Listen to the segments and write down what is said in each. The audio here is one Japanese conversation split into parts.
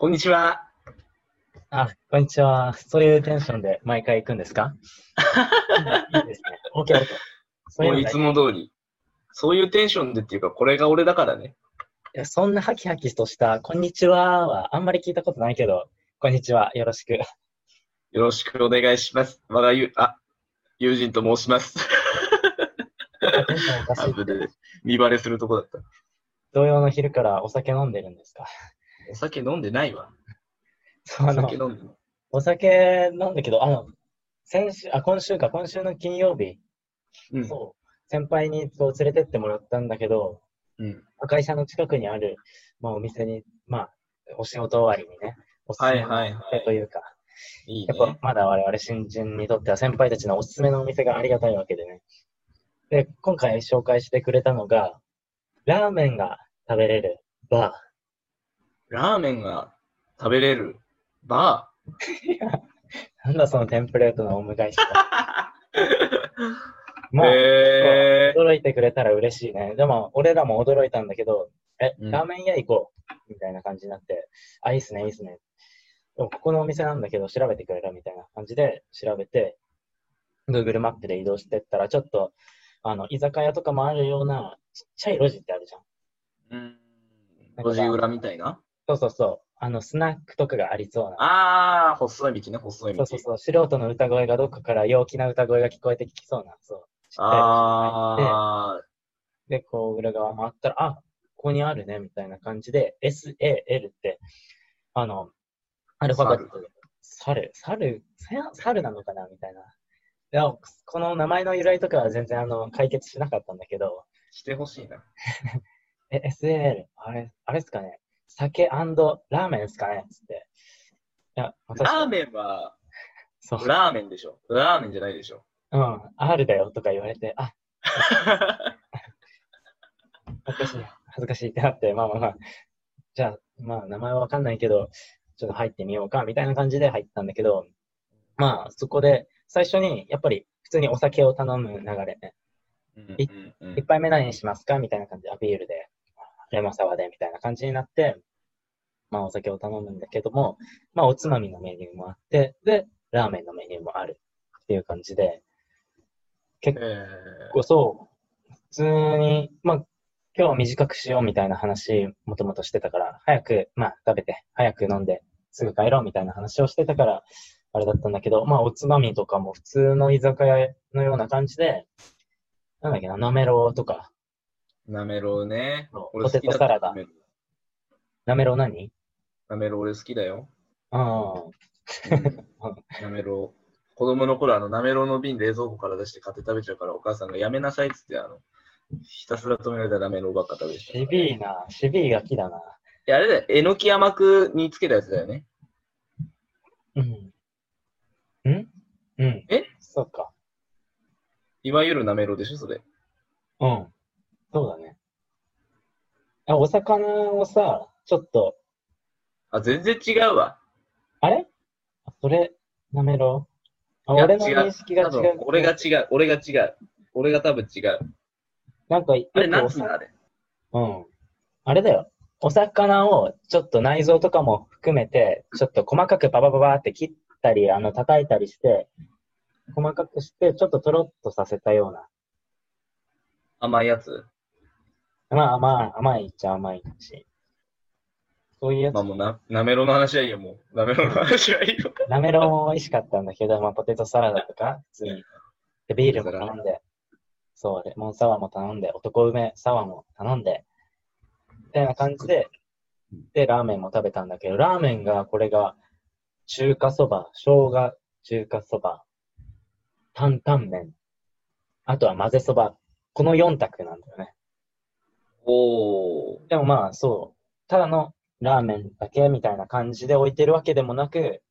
こんにちは。あ、こんにちは。そういうテンションで毎回行くんですか？いいですね。OK、OK。そういもういつも通り。そういうテンションでっていうか、これが俺だからね。いやそんなハキハキとした、こんにちははあんまり聞いたことないけど、こんにちは。よろしく。よろしくお願いします。我がゆ、あ、友人と申します。テンションおかしい。あぶで見バレするとこだった。同様の昼からお酒飲んでるんですか？お酒飲んでないわ。そう、あのお酒、飲んでない。お酒飲んだけど、あの、先週、あ、今週か、今週の金曜日、うん。そう、先輩にこう連れてってもらったんだけど、うん。会社の近くにある、まあ、お店に、まあ、お仕事終わりにね、おすすめのはいはいはいお店というか、いいやっぱね。まだ我々新人にとっては先輩たちのおすすめのお店がありがたいわけでね。で、今回紹介してくれたのが、ラーメンが食べれるバラーメンが食べれるバー。なんだそのテンプレートのお迎えしか。ー。もう、へ驚いてくれたら嬉しいね。でも、俺らも驚いたんだけど、え、うんラーメン屋行こうみたいな感じになって、あ、いいっすね、いいっすね。でもここのお店なんだけど、調べてくれるみたいな感じで調べて、Google マップで移動してったら、ちょっと、あの、居酒屋とかもあるような、ちっちゃい路地ってあるじゃん。ー。うん。路地裏みたいな？そうそうそう。あの、スナックとかがありそうな。あー、細い道ね、細い道。そうそうそう。素人の歌声がどっかから陽気な歌声が聞こえてきそうな。そう。ちっちゃい路地に入ってあで、こう、裏側回ったら、あ、ここにあるね、みたいな感じで、SAL って、あの、アルファベットで、猿、猿、猿猿なのかなみたいな。いや、この名前の由来とかは全然、あの、解決しなかったんだけど、ー、してほしいな。え、SAL、あれ、あれっすかね酒ラーメンっすかねつって。いや、私ラーメンは、そう、ラーメンでしょ。ラーメンじゃないでしょ。うん、R だよとか言われて、あ、恥ずかしい、恥ずかしいってなって、まあまあまあ、じゃあ、まあ名前はわかんないけど、ちょっと入ってみようか、みたいな感じで入ったんだけど、まあそこで最初にやっぱり普通にお酒を頼む流れね。うんいうんうん一杯目何にしますかみたいな感じで、アピールで、レモンサワーで、みたいな感じになって、まあお酒を頼むんだけども、まあおつまみのメニューもあって、で、ラーメンのメニューもあるっていう感じで、結構そう、普通に、まあ今日は短くしようみたいな話、もともとしてたから、早く、まあ食べて、早く飲んで、すぐ帰ろうみたいな話をしてたから、あれだったんだけど、まあおつまみとかも普通の居酒屋のような感じで、なんだっけな、なめろうとか、なめろうねポテトサラダなめろう何？なめろう俺好きだよ。ああ、なめろう。子供の頃、あの、なめろうの瓶冷蔵庫から出して買って食べちゃうから、お母さんがやめなさいっつって、あの、ひたすら止められたなめろうばっか食べてた。渋いな、渋いガキだな。いや、あれだよ、えのき甘くにつけたやつだよね。うん。ん？うん。え？そうか。いわゆるなめろうでしょ、それ。うん。そうだね。あ、お魚をさ、ちょっと、あ、全然違うわ。あれ？あそれ、なめろうあ、俺の認識が違う。俺が違う、俺が違う。俺が多分違う。なんか、よあれ、なんつうのあれ？うん。あれだよ。お魚をちょっと内臓とかも含めて、ちょっと細かくババババって切ったり、あの、叩いたりして、細かくして、ちょっととろっとさせたような。甘いやつ？まあまあ、甘いっちゃ甘いし。そういうやつまあ。もうな、なめろうの話はいいよ、もう。なめろうの話はいいよ。なめろうも美味しかったんだけど、まあ、ポテトサラダとか、普通に。で、ビールも頼んで、そう、レモンサワーも頼んで、男梅サワーも頼んで、みたいな感じで、で、ラーメンも食べたんだけど、ラーメンが、これが、中華そば、生姜中華そば、担々麺、あとは混ぜそば、この4択なんだよね。おー。でもまあ、そう、ただのラーメンだけみたいな感じで置いてるわけでもなく、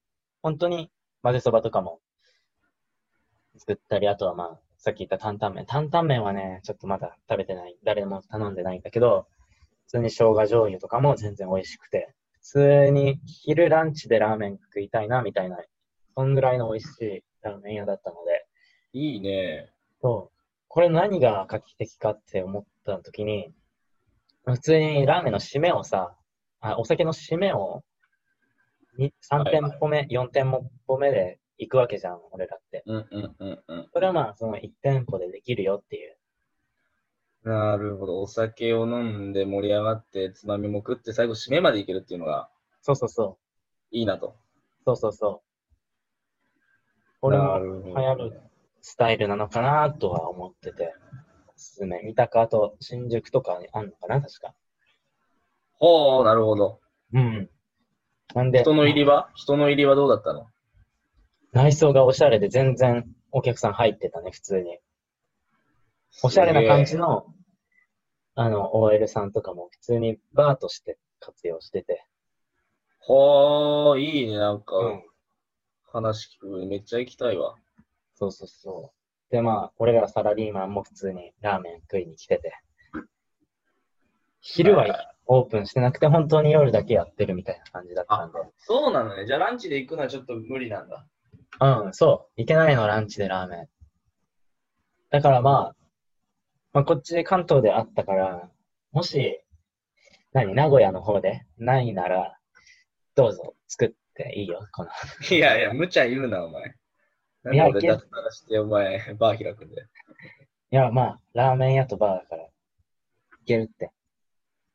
本当に混ぜそばとかも作ったり、あとはまあ、さっき言った担々麺。担々麺はね、ちょっとまだ食べてない。誰も頼んでないんだけど、普通に生姜醤油とかも全然美味しくて、普通に昼ランチでラーメン食いたいな、みたいな、そんぐらいの美味しいラーメン屋だったので、いいね。そう。これ何が画期的かって思った時に、普通にラーメンの締めをさ、あお酒の締めをに3はい店舗目、4店舗目で行くわけじゃん、俺らって。うんうんうんうん。それはまあ、その1店舗でできるよっていう。なるほど。お酒を飲んで盛り上がって、つまみも食って、最後締めまでいけるっていうのがそうそうそう。いいなと。そうそうそう。俺もる流行るスタイルなのかなとは思ってて。おすすめ。三鷹と新宿とかにあんのかな確か。ほう、なるほど。うん。なんで、人の入りは？人の入りはどうだったの？内装がおしゃれで全然お客さん入ってたね、普通に。おしゃれな感じの。の、あの、OL さんとかも普通にバーとして活用してて。ほう、いいね。なんか、うん。話聞く。めっちゃ行きたいわ。そうそうそう。で、まあ、俺らサラリーマンも普通にラーメン食いに来てて。昼はオープンしてなくて、本当に夜だけやってるみたいな感じだったんで。そうなのね。じゃあランチで行くのはちょっと無理なんだ。うん、そう。いけないの、ランチでラーメン。だからまあ、まあ、こっち関東であったから、もし、何、名古屋の方でないなら、どうぞ作っていいよ、この。いやいや、無茶言うな、お前。なんいやで俺脱サラして、お前、バー開くんだよ。いや、まあ、ラーメン屋とバーだから、いけるって。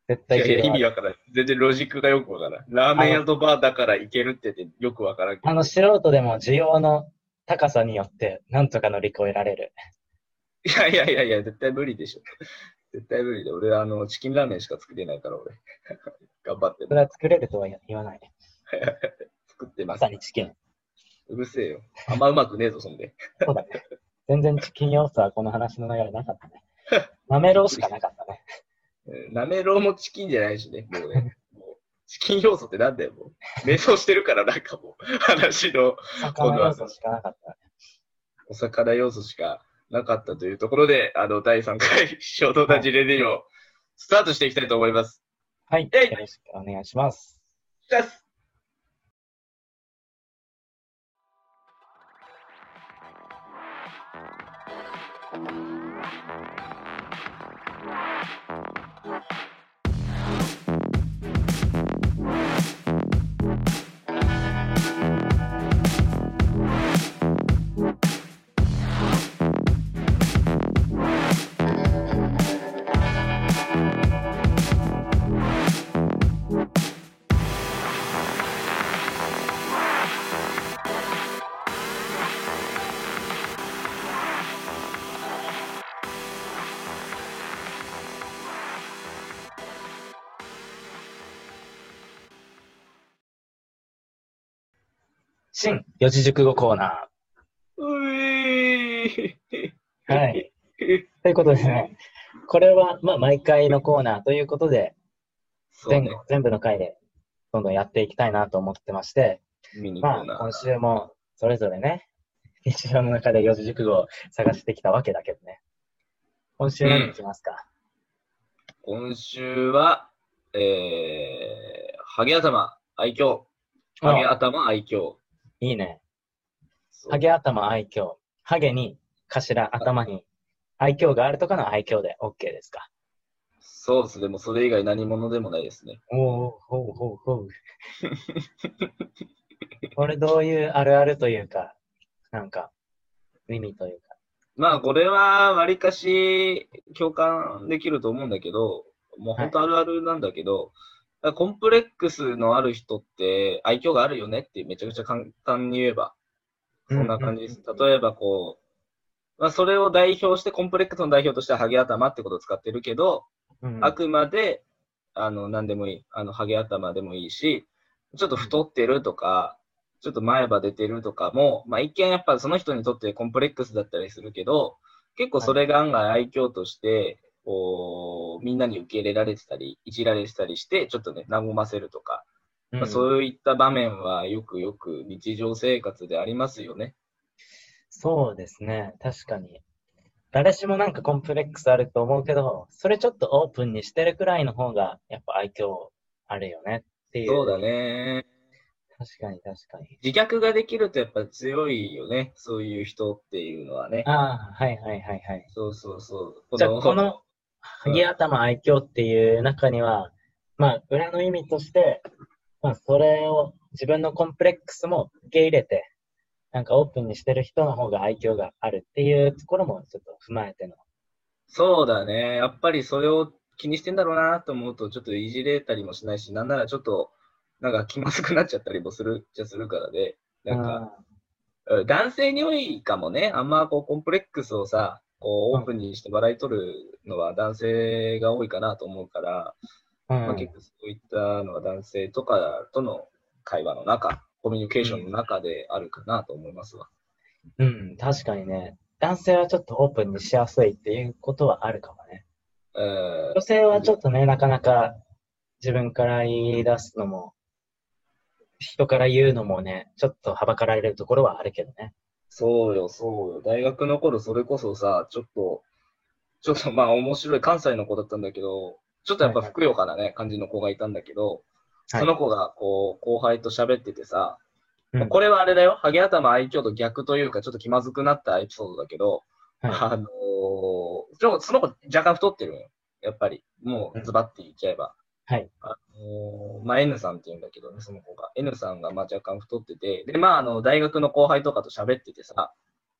絶対いけるいやいや、意味わからん。全然ロジックがよくわからん。ラーメン屋とバーだから行けるって言ってよくわからんけど。あの、素人でも需要の高さによって、なんとか乗り越えられる。いやいやいやいや、絶対無理でしょ。絶対無理で。俺、あの、チキンラーメンしか作れないから、俺。頑張ってそれは作れるとは言わない。作ってまますさ。にチキン。うるせえよ。あんまうまくねえぞ、そんで。そうだね。全然チキン要素はこの話の流れなかったね。なめろうしかなかったね。えーなめろうもチキンじゃないしね、もうね。もうチキン要素ってなんだよ、もう。瞑想してるから、なんかもう、話の魚要素しかなかったね。お魚要素しかなかったというところで、あの、第3回、衝動たちレディオ、スタートしていきたいと思います。はいよろしくお願いします。です四字熟語コーナういーー。はい。ということでね、これは、まあ、毎回のコーナーということで、全ね。全部の回でどんどんやっていきたいなと思ってまして、まあ。今週もそれぞれね、日常の中で四字熟語を探してきたわけだけどね。今週何いきますか、今週は、えー、ハゲ頭愛嬌。ハゲ頭愛嬌。いいね。ハゲ頭愛嬌。ハゲに頭、頭に愛嬌があるとかの愛嬌で OK ですか？そうですね。もうそれ以外何者でもないですね。おおほうほうほう。これどういうあるあるというか、なんか、意味というか。まあ、これは、わりかし共感できると思うんだけど、もう本当あるあるなんだけど、コンプレックスのある人って愛嬌があるよねってめちゃくちゃ簡単に言えば、そんな感じです。例えばこう、まあ、それを代表して、コンプレックスの代表としてはハゲ頭ってことを使ってるけど、うんあくまで、あの、何でもいい。あの、ハゲ頭でもいいし、ちょっと太ってるとか、ちょっと前歯出てるとかも、まあ一見やっぱその人にとってコンプレックスだったりするけど、結構それが案外愛嬌として、こう、みんなに受け入れられてたり、いじられてたりして、ちょっとね、和ませるとか、うんまあ、そういった場面はよくよく日常生活でありますよね。そうですね。確かに。誰しもなんかコンプレックスあると思うけど、それちょっとオープンにしてるくらいの方が、やっぱ愛嬌あるよねっていう。そうだ。ね。確かに確かに。自虐ができるとやっぱ強いよね。そういう人っていうのはね。ああ、はいはいはいはい。そうそうそう。じゃあ、この、ハゲ頭愛嬌っていう中には、まあ、裏の意味として、まあ、それを自分のコンプレックスも受け入れて、なんかオープンにしてる人の方が愛嬌があるっていうところもちょっと踏まえての。そうだね。やっぱりそれを気にしてんだろうなと思うと、ちょっといじれたりもしないし、なんならちょっと、なんか気まずくなっちゃったりもするじゃするからで、なんか、うん男性に多いかもね。あんまこうコンプレックスをさ、こうオープンにして笑い取るのは男性が多いかなと思うから、うん、まあ、結構そういったのは男性とかとの会話の中、コミュニケーションの中であるかなと思いますわ。うん、確かにね。男性はちょっとオープンにしやすいっていうことはあるかもね。えー女性はちょっとね、なかなか自分から言い出すのも、人から言うのもね、ちょっとはばかられるところはあるけどね。そうよ、そうよ。大学の頃、それこそさ、ちょっと、ちょっとまあ面白い関西の子だったんだけど、ちょっとやっぱふくよかなね、感じの子がいたんだけど、その子がこう、後輩と喋っててさ、うんこれはあれだよ、ハゲ頭愛嬌と逆というか、ちょっと気まずくなったエピソードだけど、はあのその子若干太ってるのよ。やっぱり。もうズバッて言っちゃえば。はい。あのーまあ、N さんって言うんだけどね、その子が。N さんがまあ若干太ってて、で、まあ、あの、大学の後輩とかと喋っててさ、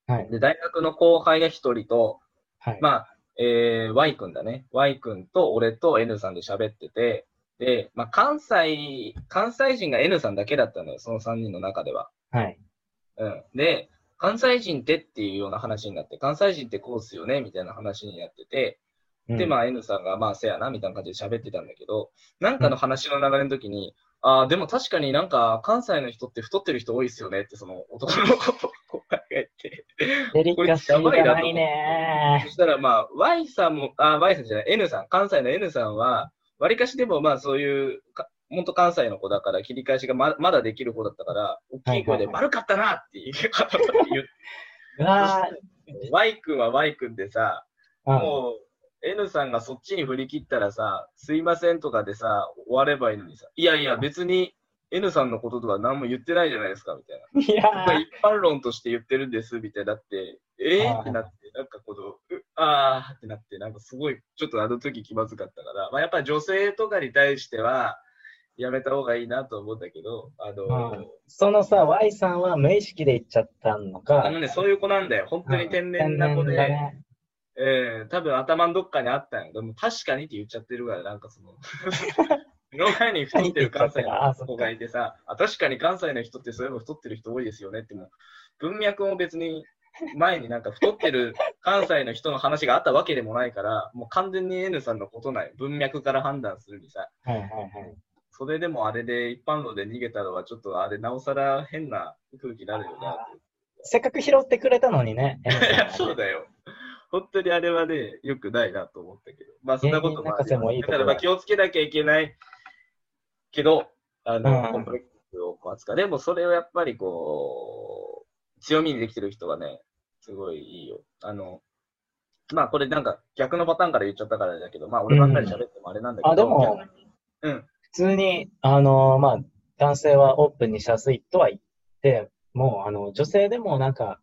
い。はい。で、大学の後輩が一人と、はい。まあ、えー、Y 君だね。Y 君と俺と N さんで喋ってて、で、まあ、関西、関西人が N さんだけだったのよ、その3人の中では。はい。うん。で、関西人ってっていうような話になって、関西人ってこうっすよねみたいな話になってて、で、まあ、あ N さんが、まあせやな、みたいな感じで喋ってたんだけど、なんかの話の流れの時に、ああ、でも確かになんか関西の人って太ってる人多いっすよねって、その男の子と後輩が言って。デリカシー。がないねそしたらまあ、Y さんも、あ、Y さんじゃない、N さん、関西の N さんは、わりかしでもまあそういう、か本当関西の子だから切り返しがままだできる方だったから、大きい声ではいはいはい。悪かったなって言う言う。うわ Y 君は Y 君でさ、ーうん。もう、N さんがそっちに振り切ったらさ、すいませんとかでさ、終わればいいのにさ、いやいや、別に N さんのこととか何も言ってないじゃないですか、みたいな。いやまあ一般論として言ってるんです、みたいになって、えー、はい。ってなって、なんかこの、うあーってなって、なんかすごい、ちょっとあの時気まずかったから、まあやっぱり女性とかに対しては、やめた方がいいなと思うんだけど、あの、うん。そのさ、Y さんは無意識で言っちゃったのか。あのね、そういう子なんだよ。本当に天然な子うんで、ええ多分頭のどっかにあったんよ。でも確かにって言っちゃってるから、なんかその、目の前に太ってる関西の子がいてさ、あ、確かに関西の人ってそういえば太ってる人多いですよねってもう、文脈も別に前になんか太ってる関西の人の話があったわけでもないから、もう完全に N さんのことない。文脈から判断するにさ、はいはいはい。それでもあれで一般論で逃げたのはちょっとあれなおさら変な空気になるよな。せっかく拾ってくれたのにね。そうだよ。本当にあれはね、良くないなと思ったけど。まあ、そんなこともあもいいだだから、まあ、気をつけなきゃいけないけど、あの、うんコンプレックスを扱う。でも、それをやっぱりこう、強みにできてる人はね、すごいいいよ。あの、まあ、これなんか逆のパターンから言っちゃったからだけど、まあ、俺ばっかり喋ってもあれなんだけど、あ、でも、うん。普通に、あの、まあ、男性はオープンにしやすいとは言って、もう、あの、女性でもなんか、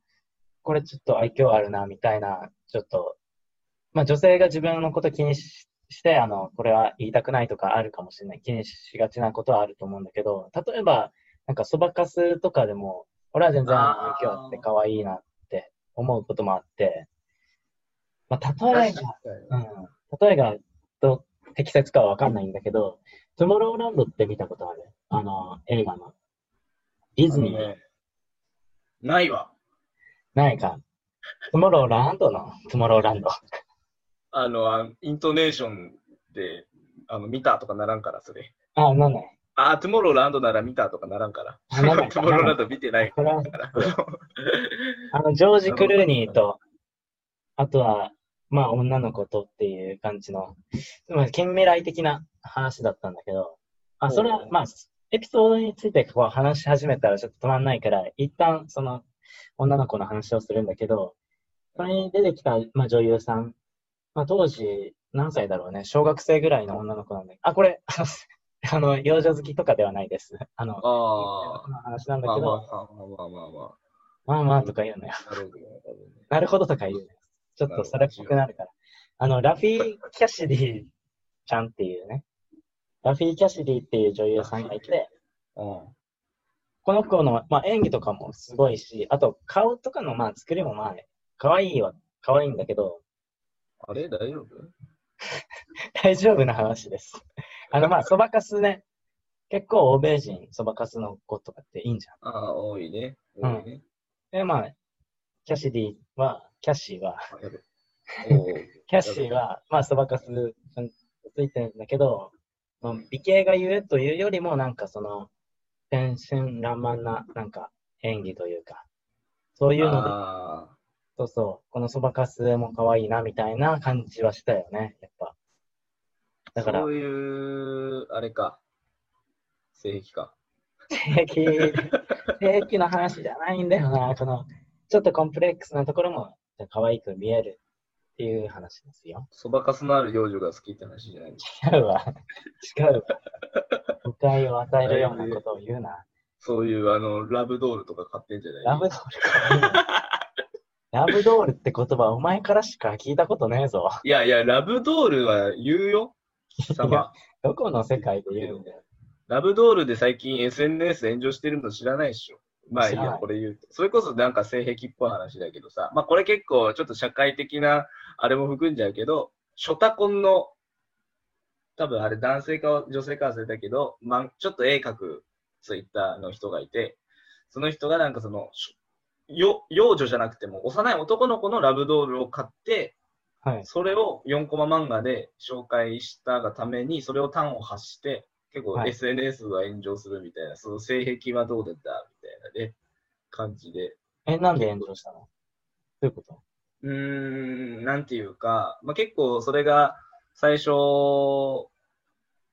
これちょっと愛嬌あるな、みたいな、ちょっと、まあ、女性が自分のこと気にしして、あの、これは言いたくないとかあるかもしれない。気にしがちなことはあると思うんだけど、例えば、なんかそばかすとかでも、俺は全然あのあって可愛いなって思うこともあって、まあ、例えば、うん。例えがどう適切かはわかんないんだけど、トゥモローランドって見たことある？あの、映画の。ディズニー、ねないわ。ないか。トゥモローランドの？トゥモローランド。あの、あイントネーションで、あの、見たとかならんから、それ。あ、なんない。あ、トゥモローランドなら見たとかならんから。あなんないトゥモローランド見てないから。あの、ジョージ・クルーニーと、あとは、まあ、女の子とっていう感じの、まあ、近未来的な話だったんだけど、あ、それは、まあ、エピソードについてこう話し始めたらちょっと止まんないから、一旦その女の子の話をするんだけど、それに出てきた、まあ、女優さん、まあ、当時何歳だろうね、小学生ぐらいの女の子なんだけど、あ、これ、あの、幼女好きとかではないです。あの、あの話なんだけど、まあまあまあまあまあままあまあとか言うのよ。あ。なるほどとか言うね。ちょっとそれっぽくなるから。あの、ラフィー・キャシディちゃんっていうね。ラフィー・キャシディっていう女優さんがいて、うん。この子の、まあ、演技とかもすごいし、あと顔とかのまあ作りもまあ、可愛いは可愛いんだけど、あれ大丈夫？大丈夫な話です。あのまあ、そばかすね、結構欧米人、そばかすの子とかっていいんじゃん。ああ、多いね。多いね。で、まあ、キャシディは、キャッシ ーは、キャッシーは、まあ、そばかすついてるんだけど、まあ、美形がゆえというよりも、なんかその、天真爛漫な、なんか演技というか、そういうので、あそうそう、このそばかすも可愛いな、みたいな感じはしたよね、やっぱ。だからそ、ういう、あれか。性癖か。性癖、性癖の話じゃないんだよな、この、ちょっとコンプレックスなところも、可愛く見えるっていう話ですよ。そばかすのある幼女が好きって話じゃない違うわ。違うわ。誤解を与えるようなことを言うな。そういう、あの、ラブドールとか買ってんじゃない？ラブドールか言うな。ラブドールって言葉お前からしか聞いたことねえぞ。いやいや、ラブドールは言うよ。貴様。どこの世界で言うんだよ。ラブドールで最近 SNS 炎上してるの知らないでしょ。まあいいや、これ言うと。それこそなんか性癖っぽい話だけどさ。まあこれ結構ちょっと社会的なあれも含んじゃうけど、ショタコンの、多分あれ男性か女性か忘れたけど、まあちょっと絵描くツイッターの人がいて、その人がなんかその、しよ幼女じゃなくても幼い男の子のラブドールを買って、はい。それを4コマ漫画で紹介したがために、それを端を発して、結構はい SNS が炎上するみたいな、その性癖はどうだったみたいなね、感じで。え、なんで炎上したの？どういうこと？うーん、なんていうか、まあ、結構それが最初、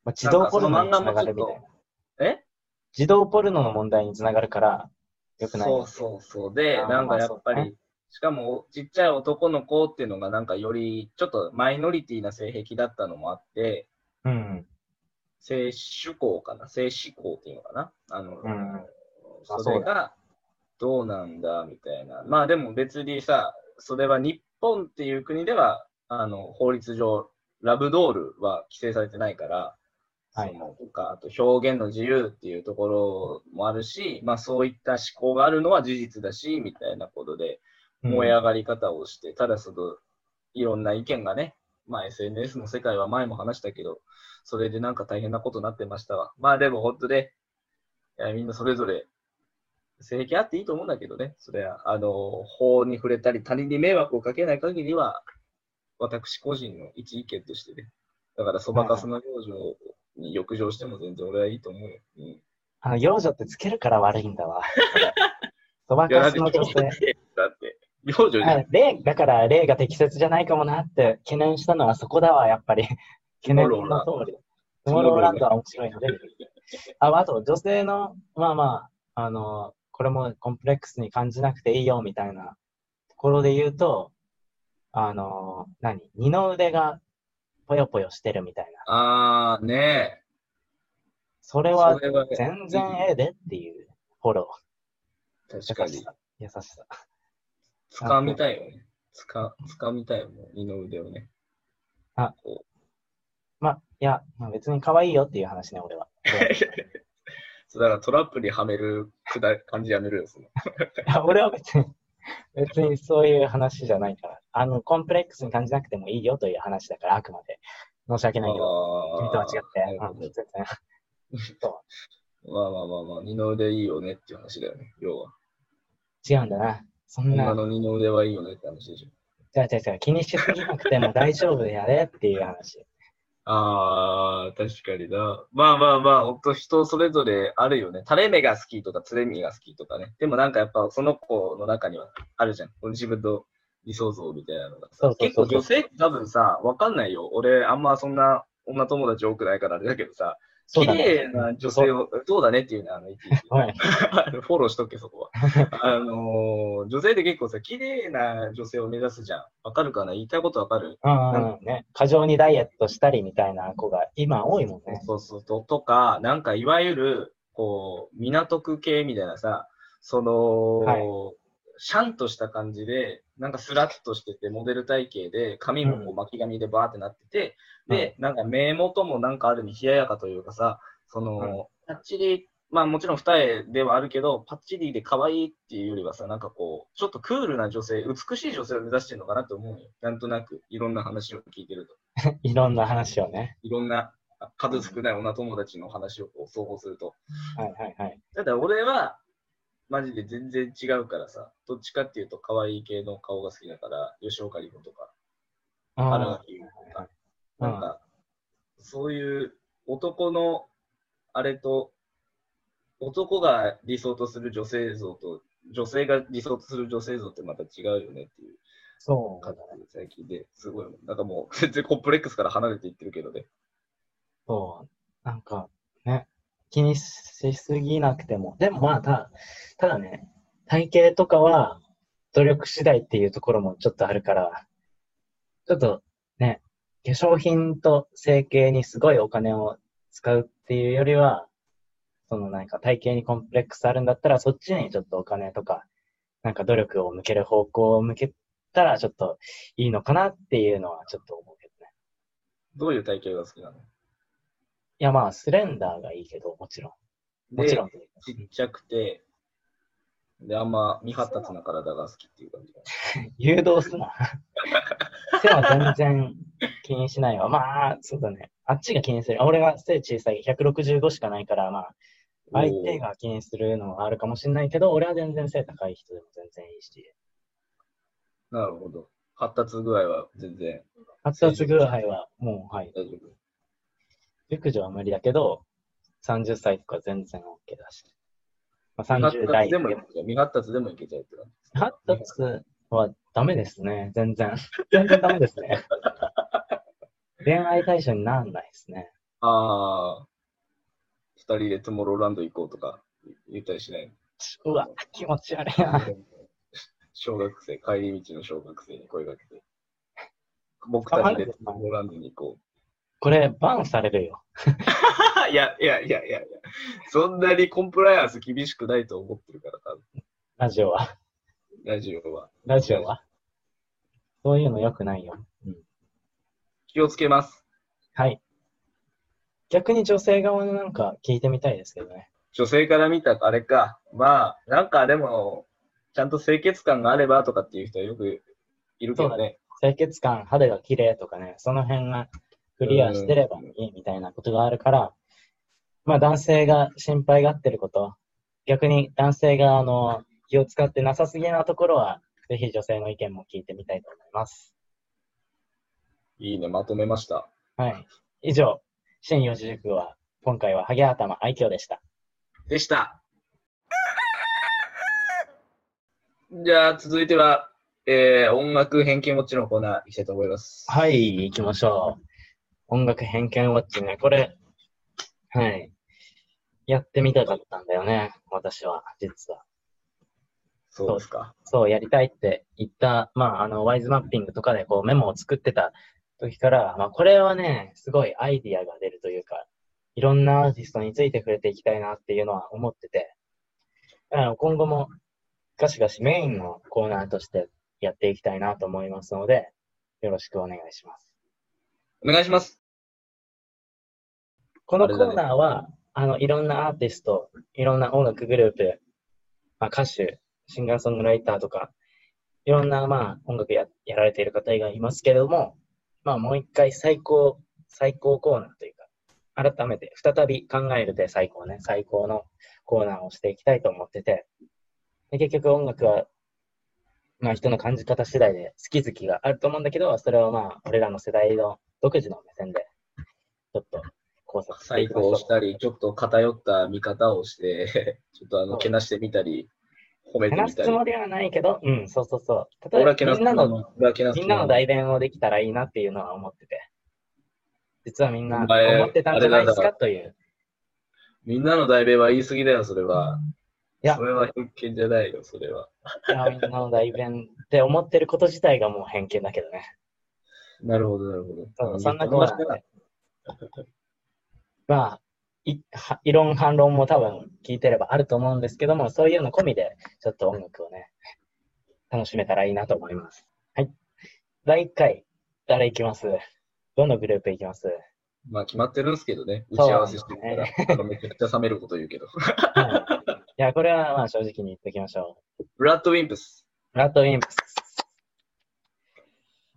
まあ、児童ポルノにつながるみたいな。え？児童ポルノの問題につながるから、よくない。そうそうそう。で、なんかやっぱり、しかもちっちゃい男の子っていうのがなんかよりちょっとマイノリティな性癖だったのもあって、うん。性主向かな？性思考っていうのかな？あの、うんまあそれがどうなんだみたいな。まあでも別にさ、それは日本っていう国では、あの、法律上、ラブドールは規制されてないから、はいそのとか、あと表現の自由っていうところもあるし、まあそういった思考があるのは事実だし、みたいなことで燃え上がり方をして、ただその、いろんな意見がね、まあ SNS の世界は前も話したけど、それでなんか大変なことになってましたわ。まあでも本当ね、いやみんなそれぞれ性癖あっていいと思うんだけどね、それは、あの、法に触れたり、他人に迷惑をかけない限りは、私個人の一意見としてね、だからそばかすの幼女に浴場しても全然俺はいいと思うよ。うんあの、幼女ってつけるから悪いんだわ。そばかすの女性。だって、幼女じゃん。あ例、だから例が適切じゃないかもなって懸念したのはそこだわ、やっぱり。懸念の通り。トゥモローランドは面白いので。あ、あと、女性の、まあまあ、あの、これもコンプレックスに感じなくていいよ、みたいなところで言うと、あの、何？二の腕がぽよぽよしてるみたいな。あー、ねえ。それは全然ええでっていうフォロー。確かに。優しさ。掴みたいよね。つか、掴みたいよ、もう、二の腕をね。あこまあ、いや、まあ、別に可愛いよっていう話ね、俺は。だからトラップにはめるくだ感じやめるよ、その。いや、俺は別に、別にそういう話じゃないから。あの、コンプレックスに感じなくてもいいよという話だから、あくまで。申し訳ないけど、君とは違って。全然。そまあまあまあまあ、二の腕いいよねっていう話だよね、要は。う。違うんだな。そんな、女の二の腕はいいよねって話でしょ。違う違う違う。気にしすぎなくても大丈夫でやれっていう話。ああ、確かにな。まあまあまあ、ほんと人それぞれあるよね。垂れ目が好きとか、つれ目が好きとかね。でもなんかやっぱその子の中にはあるじゃん。自分の理想像みたいなのがさ。結構女性多分さ、わかんないよ。俺あんまそんな女友達多くないからあれだけどさ、綺。麗な女性を、どうだねっていうね、あの、いちいちごめん。フォローしとけ、そこは。あのー女性って結構さ、綺麗な女性を目指すじゃん。わかるかな？言いたいことわかる？うんうんうん。ね。過剰にダイエットしたりみたいな子が今多いもんね。そうそうと、とか、なんかいわゆる、こう、港区系みたいなさ、その、はいシャンとした感じで、なんかスラッとしてて、モデル体型で、髪もこう巻き髪でバーってなってて、で、なんか目元もなんかある意味冷ややかというかさ、その、がっちりまあもちろん二重ではあるけど、パッチリで可愛いっていうよりはさ、なんかこう、ちょっとクールな女性、美しい女性を目指してるのかなと思うよ。なんとなく、いろんな話を聞いてると。いろんな話をね。いろんなあ数少ない女友達の話をこう総合すると。はいはいはい。ただ俺は、マジで全然違うからさ、どっちかっていうと可愛い系の顔が好きだから、吉岡里帆とか、あ荒垣結衣とか、なんか、そういう男のあれと、男が理想とする女性像と、女性が理想とする女性像ってまた違うよねっていうそう。感じ最近で、すごい、なんかもう全然コンプレックスから離れていってるけどね。そう。なんか、ね、気にしすぎなくても。でもまあ、ただただね、体型とかは努力次第っていうところもちょっとあるから、ちょっとね、化粧品と整形にすごいお金を使うっていうよりは、そのなんか体型にコンプレックスあるんだったら、そっちにちょっとお金とか、なんか努力を向ける方向を向けたらちょっといいのかなっていうのはちょっと思うけどね。どういう体型が好きなの？やまあ、スレンダーがいいけど、もちろん。もちろん。ちっちゃくて、で、あんま未発達な体が好きっていう感じか 誘導すな。背は全然気にしないわ。まあ、そうだね。あっちが気にする。俺が背小さい165しかないから、まあ、な。相手が気にするのはあるかもしれないけど、俺は全然背高い人でも全然いいし。なるほど。発達具合は全然発達具合はもう、はい。大丈夫。熟女は無理だけど、30歳とか全然 OK だし。まあ、未発30代達でも。未発達でもいけちゃうって感じですね発達はダメですね。全然。全然ダメですね。恋愛対象にならないですね。ああ、二人でトゥモローランド行こうとか言ったりしない？うわ、気持ち悪いな。小学生、帰り道の小学生に声かけて。僕たちでトゥモローランドに行ここれ、バンされるよ。う。いや、いや、いや、いや、いや。そんなにコンプライアンス厳しくないと思ってるから、多分。ラジオは。ラジオは。ラジオは？そういうの良くないよ。うん。気をつけます。はい。逆に女性側のなんか聞いてみたいですけどね。女性から見たあれか。まあ、なんかでも、ちゃんと清潔感があればとかっていう人はよくいるけどね。清潔感、肌が綺麗とかね、その辺がクリアしてればいいみたいなことがあるから、まあ男性が心配がってること、逆に男性があの、気を使ってなさすぎなところは、ぜひ女性の意見も聞いてみたいと思います。いいね、まとめました。はい。以上、新四字熟語は、今回はハゲ頭愛嬌でした。でした。じゃあ、続いては、えー、音楽偏見ウォッチのコーナー行きたいと思います。はい、行きましょう。音楽偏見ウォッチね、これ、はい。やってみたかったんだよね、私は、実は。そうですか。そう、やりたいって言った、まあ、あの、ワイズマッピングとかでこうメモを作ってた時から、まあ、これはね、すごいアイディアが出るというか、いろんなアーティストについて触れていきたいなっていうのは思ってて、あの今後もガシガシメインのコーナーとしてやっていきたいなと思いますので、よろしくお願いします。お願いします。このコーナーは、あの、いろんなアーティスト、いろんな音楽グループ、まあ、歌手、シンガーソングライターとか、いろんな、まあ、音楽ややられている方がいますけれども、まあ、もう一回最高、最高コーナーというか、改めて、再び考えるで最高ね、最高のコーナーをしていきたいと思ってて、で結局音楽は、まあ、人の感じ方次第で好き好きがあると思うんだけど、それをまあ、俺らの世代の独自の目線で、ちょっと考察して最いきましたり、ちょっと偏った見方をして、ちょっとあの、けなしてみたり、褒めてみたり。話すつもりはないけど、うん、そうそうそう。例えばみんなの、みんなの代弁をできたらいいなっていうのは思ってて。実はみんな思ってたんじゃないですかという。みんなの代弁は言い過ぎだよ、それは。いやそれは偏見じゃないよ、それは。いやみんなの代弁って思ってること自体がもう偏見だけどね。なるほど、なるほど。そんなコーナーで。まあ、いは異論反論も多分聞いてればあると思うんですけども、そういうの込みで、ちょっと音楽をね、楽しめたらいいなと思います。はい。第1回、誰行きます？どのグループ行きます？まあ決まってるんですけどね。打ち合わせしてるから、あのめちゃくちゃ冷めること言うけど。はい。いや、これはまあ正直に言っておきましょブラッドウィンプス。う。ラッドウィンプス。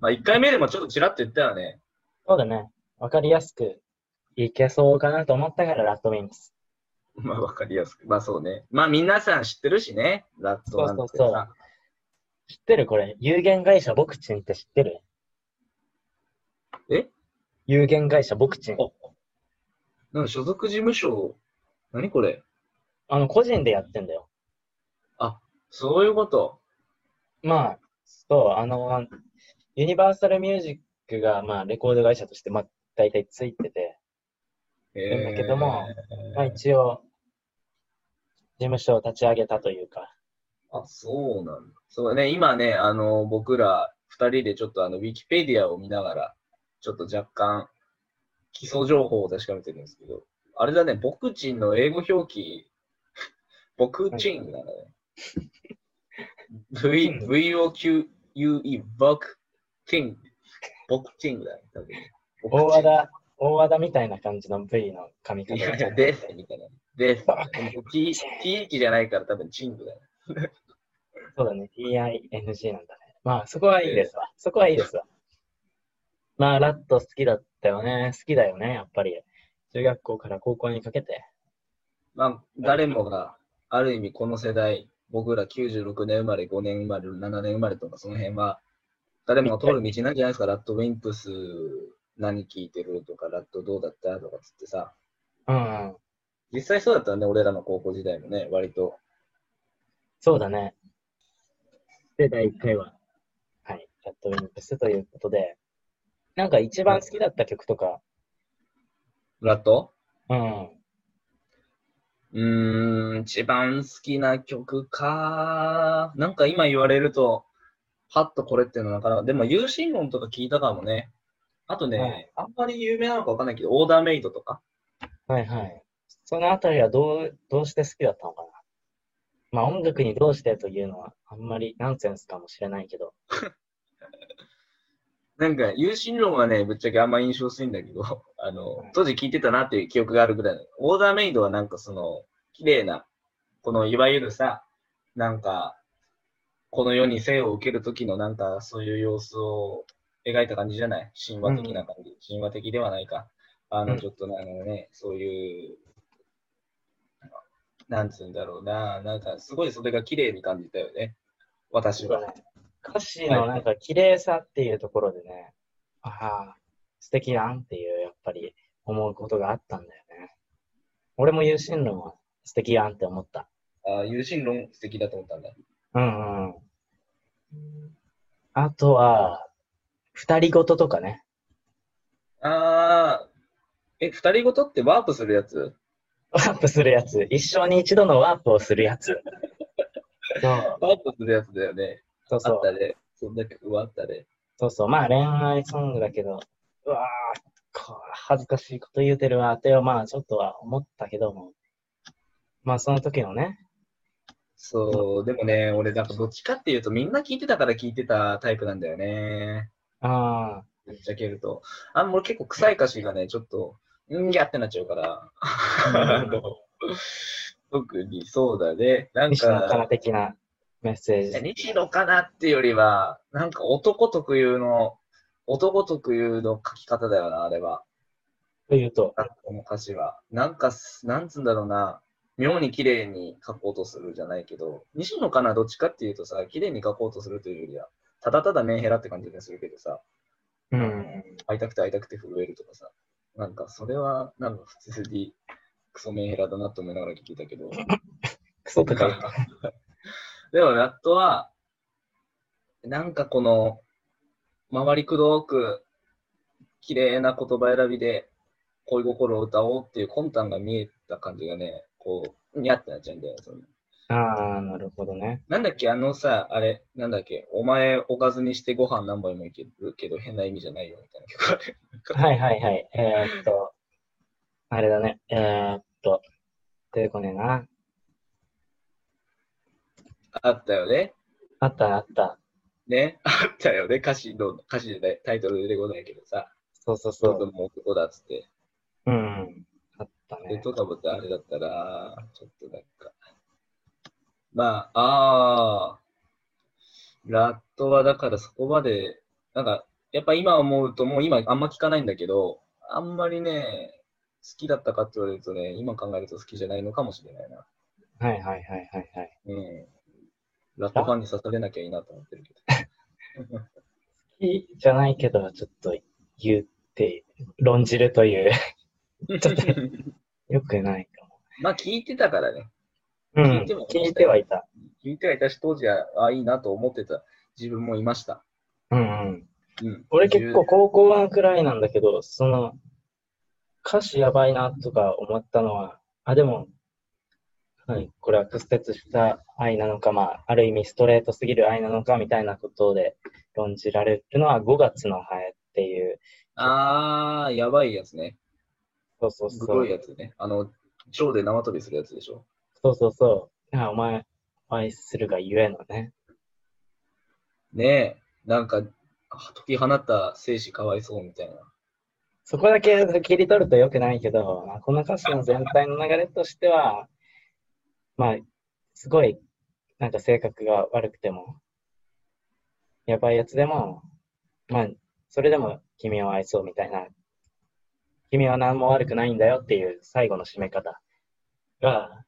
まあ1回目でもちょっとちらっと言ったよね。そうだね。わかりやすくいけそうかなと思ったからラッドウィンプス。まあわかりやすく。まあそうね。まあ皆さん知ってるしね。ラッドなんてさ。そうそうそう知ってる？これ。有限会社ボクチンって知ってる？え？有限会社ボクチン。なんか所属事務所、何これ？あの、個人でやってんだよ。そういうこと。まあ、そう、あの、ユニバーサルミュージックが、まあ、レコード会社として、まあ、大体ついてて、えんだけどもまあ、一応、事務所を立ち上げたというか、あ、そうなんだ。そうね、今ね、あの、僕ら二人でちょっとあの、ウィキペディアを見ながら、ちょっと若干、基礎情報を確かめてるんですけど、あれだね、ボクチンの英語表記、ボクチンなのね。V、V-O-Q-U-E、ボクチン。ボクチンだね、多分。大和田、大和田みたいな感じの V の髪型いやいや、です、みたいな。です。T、T 域じゃないから多分チングだよ。そうだね、TING なんだね。まあ、そこはいいですわ。そこはいいですわ。まあ、ラット好きだったよね。好きだよね、やっぱり。中学校から高校にかけて。まあ、誰もが、ある意味この世代、僕ら96年生まれ、5年生まれ、7年生まれとか、その辺は、誰もが通る道なんじゃないですか、ラッドウィンプス何聞いてるとか、ラッドどうだったとかつってさ。うん、うん。実際そうだったね、俺らの高校時代もね、割と。そうだね。で、第1回は、はい、ラットウィンプスということで、なんか一番好きだった曲とか、ラッドうん。うーん、一番好きな曲か。なんか今言われると、パッとこれっていうのはなかなか、でも、有心論とか聞いたかもね。あとね、はいあんまり有名なのかわかんないけど、オーダーメイドとか。はいはい。そのあたりはどう、どうして好きだったのかな。まあ音楽にどうしてというのはあんまりナンセンスかもしれないけど。なんか、有心論はね、ぶっちゃけあんま印象薄いんだけど、あの、当時聞いてたなっていう記憶があるぐらいの。オーダーメイドはなんかその、綺麗な、このいわゆるさ、なんか、この世に生を受ける時のなんか、そういう様子を描いた感じじゃない？神話的な感じ？神話的ではないか。あの、うんちょっとねあのね、そういう、なんつうんだろうな、なんか、すごいそれが綺麗に感じたよね。私は。歌詞のなんか綺麗さっていうところでね、ああ、素敵やんっていう、やっぱり思うことがあったんだよね。俺も有心論は素敵やんって思った。あ有心論素敵だと思ったんだ。うんうん。あとは、二人ごととかね。あー、え、二人ごとってワープするやつ？ワープするやつ。一生に一度のワープをするやつ。そうワープするやつだよね。そうそうあったね。そんな曲はあったね。そうそう。まあ恋愛ソングだけど、うわーこう恥ずかしいこと言うてるわって、まあちょっとは思ったけども。まあその時のね。そう、でもね、俺なんかどっちかっていうとみんな聞いてたから聞いてたタイプなんだよね。あぶっちゃけると。あんま俺結構臭い歌詞がね、ちょっと、んぎゃってなっちゃうから。あの 特にそうだね。なあ、ん西野か、的なメッセージ。西野かなっていうよりは、なんか男特有の、男特有の書き方だよな、あれは。というと、この歌詞は。なんかす、なんつうんだろうな。妙に綺麗に書こうとするじゃないけど、西野かなどっちかっていうとさ、綺麗に書こうとするというよりは、ただただメンヘラって感じがするけどさ、うん。会いたくて会いたくて震えるとかさ、なんかそれは、なんか普通にクソメンヘラだなと思いながら聞いてたけど、クソって。でもラットは、なんかこの、回りくどく、綺麗な言葉選びで、恋心を歌おうっていう魂胆が見えた感じがね、こう、にゃってなっちゃうんだよね。そのああ、なるほどね。なんだっけ、あのさ、あれ、なんだっけ、お前おかずにしてご飯何杯もいけるけど変な意味じゃないよみたいな曲ある。はいはいはい。えー、っと、あれだね。えー、っと、出てこねえな。あったよね。あったあった。ね。あったよね。歌詞の、歌詞でね、タイトル出てこないけどさ、そうそうそそうう。も男だっつって。うん。あったレッね。ドカブってあれだったら、ちょっとなんか。まあ、ああ、ラットはだからそこまで、なんか、やっぱ今思うともう今あんま聞かないんだけど、あんまりね、好きだったかって言われるとね、今考えると好きじゃないのかもしれないな。はいはいはいはいはい。うん。ラットファンに刺されなきゃいいなと思ってるけど。好きじゃないけど、ちょっと言って、論じるという、ちょっとよくないかまあ聞いてたからね。も。うん。聞いても聞いてはいた。聞いてはいたし、当時は、ああ、いいなと思ってた自分もいました。うんうん。うん。俺結構高校のくらいなんだけど、その、歌詞やばいなとか思ったのは、あ、でも、はい、これは屈折した愛なのか、まあ、ある意味ストレートすぎる愛なのかみたいなことで論じられるのは5月のハエっていう、あー、やばいやつね。そうそうそ黒いうや。つね。あの、蝶で縄跳びするやつでしょ。そうそうそう。あお前、愛するがゆえのね。ねえ、なんか、解き放った生死かわいそうみたいな。そこだけ切り取ると良くないけど、まあ、この歌詞の全体の流れとしては、まあ、すごい、なんか性格が悪くても、やばいやつでも、まあ、それでも君を愛そうみたいな、君は何も悪くないんだよっていう最後の締め方が、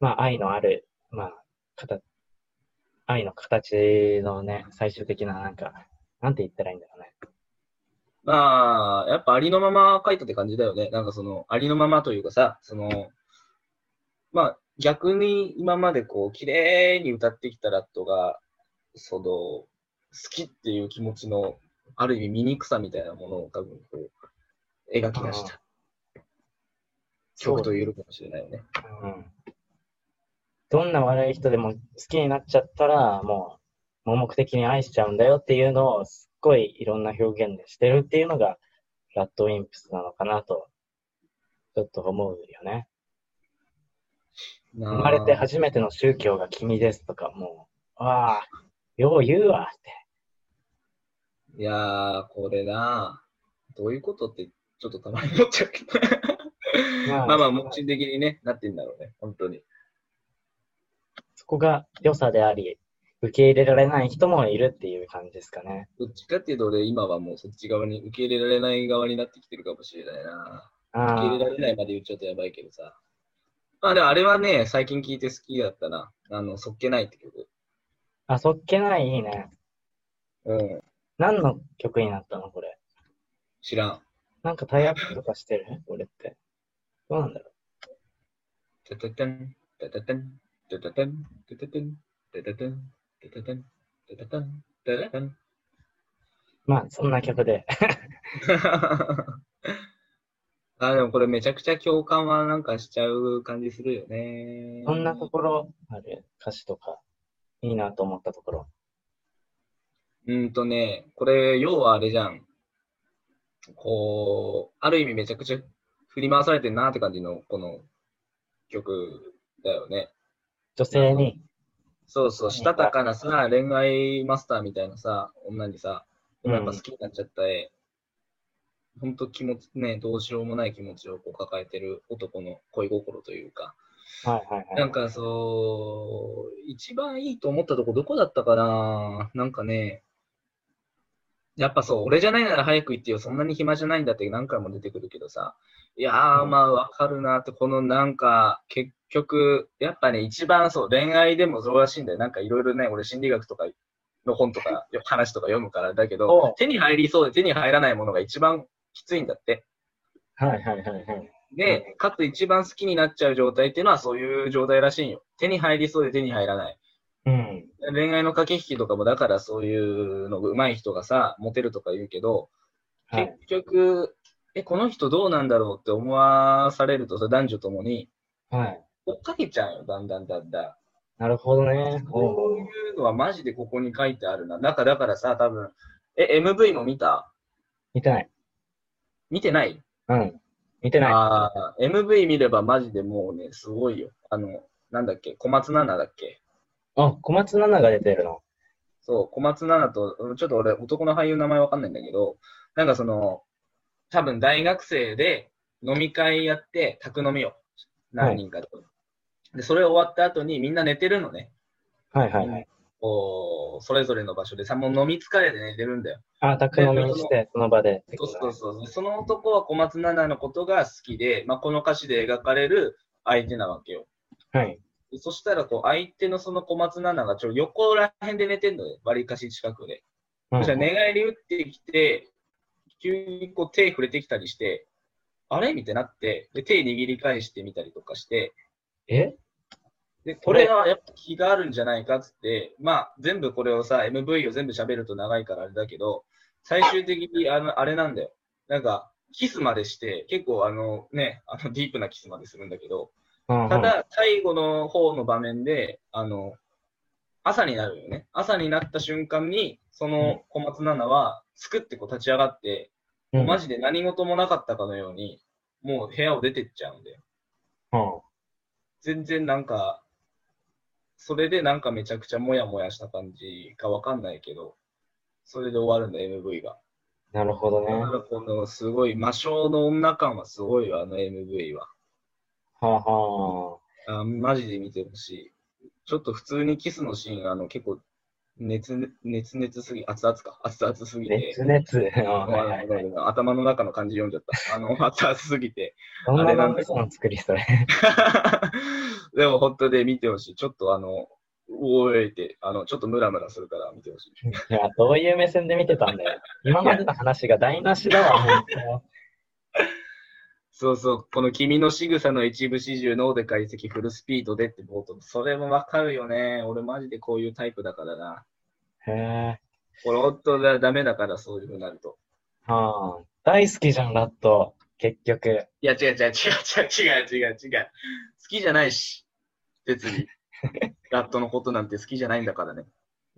まあ、愛のある、まあ、形、愛の形のね、最終的ななんか、なんて言ったらいいんだろうね。まあ、やっぱありのまま書いたって感じだよね。なんかその、ありのままというかさ、その、まあ、逆に今までこう、綺麗に歌ってきたラットが、その、好きっていう気持ちの、ある意味醜さみたいなものを多分こう、描き出した曲と言えるかもしれないよね。うんどんな悪い人でも好きになっちゃったら、もう、盲目的に愛しちゃうんだよっていうのを、すっごいいろんな表現でしてるっていうのが、ラッドウィンプスなのかなと、ちょっと思うよね。生生まれて初めての宗教が君ですとか、もう、ああ、よう言うわって。いやー、これなどういうことって、ちょっとたまに思っちゃうけど。まあまあまあ、目的的にね、なってんだろうね、本当に。そこが良さであり、受け入れられない人もいるっていう感じですかね。どっちかっていうと、俺、今はもうそっち側に、受け入れられない側になってきてるかもしれないな。受あけ入れられないまで言っちゃうとやばいけどさ。まあ、でもあれはね、最近聞いて好きだったな。あの、そっけないって曲。あ、そっけないいいね。うん、何の曲になったのこれ？知らん。なんかタイアップとかしてる？これって。どうなんだろてててん、てててん、てててん、てててん、てててん、てててん、てててん、てててん。う。まあ、そんな曲で。あ、でもこれめちゃくちゃ共感はなんかしちゃう感じするよね。そんなところある？歌詞とか、いいなと思ったところ。うんとね、これ、要はあれじゃん。こう、ある意味めちゃくちゃ振り回されてんなって感じの、この曲だよね。女性に、そうそう、したたかなさ、恋愛マスターみたいなさ、女にさ、でもやっぱ好きになっちゃった絵、ほんと気持ち、ね、どうしようもない気持ちをこう抱えてる男の恋心というか、はいはいはい。なんかそう、一番いいと思ったとこどこだったかな？なんかね、やっぱそう、俺じゃないなら早く言ってよ、そんなに暇じゃないんだって何回も出てくるけどさ、いやー、うんまあわかるなって、このなんか、結局、やっぱね、一番そう、恋愛でもそうらしいんだよ。なんかいろいろね、俺心理学とかの本とか、話とか読むからだけおどう、手に入りそうで手に入らないものが一番きついんだって。はいはいはいはい。で、かつ一番好きになっちゃう状態っていうのはそういう状態らしいんよ。手に入りそうで手に入らない。うん。恋愛の駆け引きとかもだからそういうの上手い人がさ、モテるとか言うけど、はい。結局、え、この人どうなんだろうって思わされるとさ、男女ともにはい。追っかけちゃうよ、だんだんだんだん。なるほどね。こういうのはマジでここに書いてあるな。だからだからさ、多分、え、MV も見た？見てない。見てない？うん。見てない。ああ、MV 見ればマジでもうね、すごいよ。あの、なんだっけ、小松菜奈だっけ？あ、小松菜奈が出てるの。そう、小松菜奈と、うんちょっと俺、男の俳優の名前わかんないんだけど、なんかその、多分大学生で、飲み会やって、宅飲みを。何人かと。で、それ終わった後にみんな寝てるのね。はいはいはい。こう、それぞれの場所でさ、もう飲み疲れで寝てるんだよ。あ、宅飲みにして、その場で。そうそうそう。その男は小松菜奈のことが好きで、まあ、この歌詞で描かれる相手なわけよ。はい。でそしたら、こう、相手のその小松菜奈がちょ横ら辺で寝てんのよ。割りかし近くで。うんそしたら寝返り打ってきて、急にこう手触れてきたりして、あれみたいになって、で、手握り返してみたりとかして、え？で、これがやっぱ気があるんじゃないかっつって、まあ、全部これをさ、MV を全部喋ると長いからあれだけど、最終的にあの、あれなんだよ。なんか、キスまでして、結構あのね、あのディープなキスまでするんだけど、ただ、最後の方の場面で、あの、朝になるよね。朝になった瞬間に、その小松菜奈は、すくってこう立ち上がって、うんマジで何事もなかったかのように、もう部屋を出てっちゃうんだよ。うん全然なんか、それでなんかめちゃくちゃモヤモヤした感じかわかんないけど、それで終わるんだ、MV が。なるほどね。だからこのすごい魔性の女感はすごいよ、あの MV は。はあはあマジで見てほしい。ちょっと普通にキスのシーン、あの結構熱、熱熱すぎ、熱々か、熱々すぎて。熱熱。頭の中の感じ読んじゃった。あの、熱々すぎて。どんなあれなんだ脳みその作りそれ。でも本当で見てほしい。ちょっとあの、おーいって、あの、ちょっとムラムラするから見てほしい。いや、どういう目線で見てたんだよ。今までの話が台無しだわ、本そうそう、この君の仕草の一部始終脳で解析フルスピードでって冒頭。それもわかるよね。俺マジでこういうタイプだからな。当。へえ。俺本当だダメだからそういう風になると。はあ。大好きじゃん、ラット。結局。いや違う違う違う違う違う違う違う。好きじゃないし。別に。ラットのことなんて好きじゃないんだからね。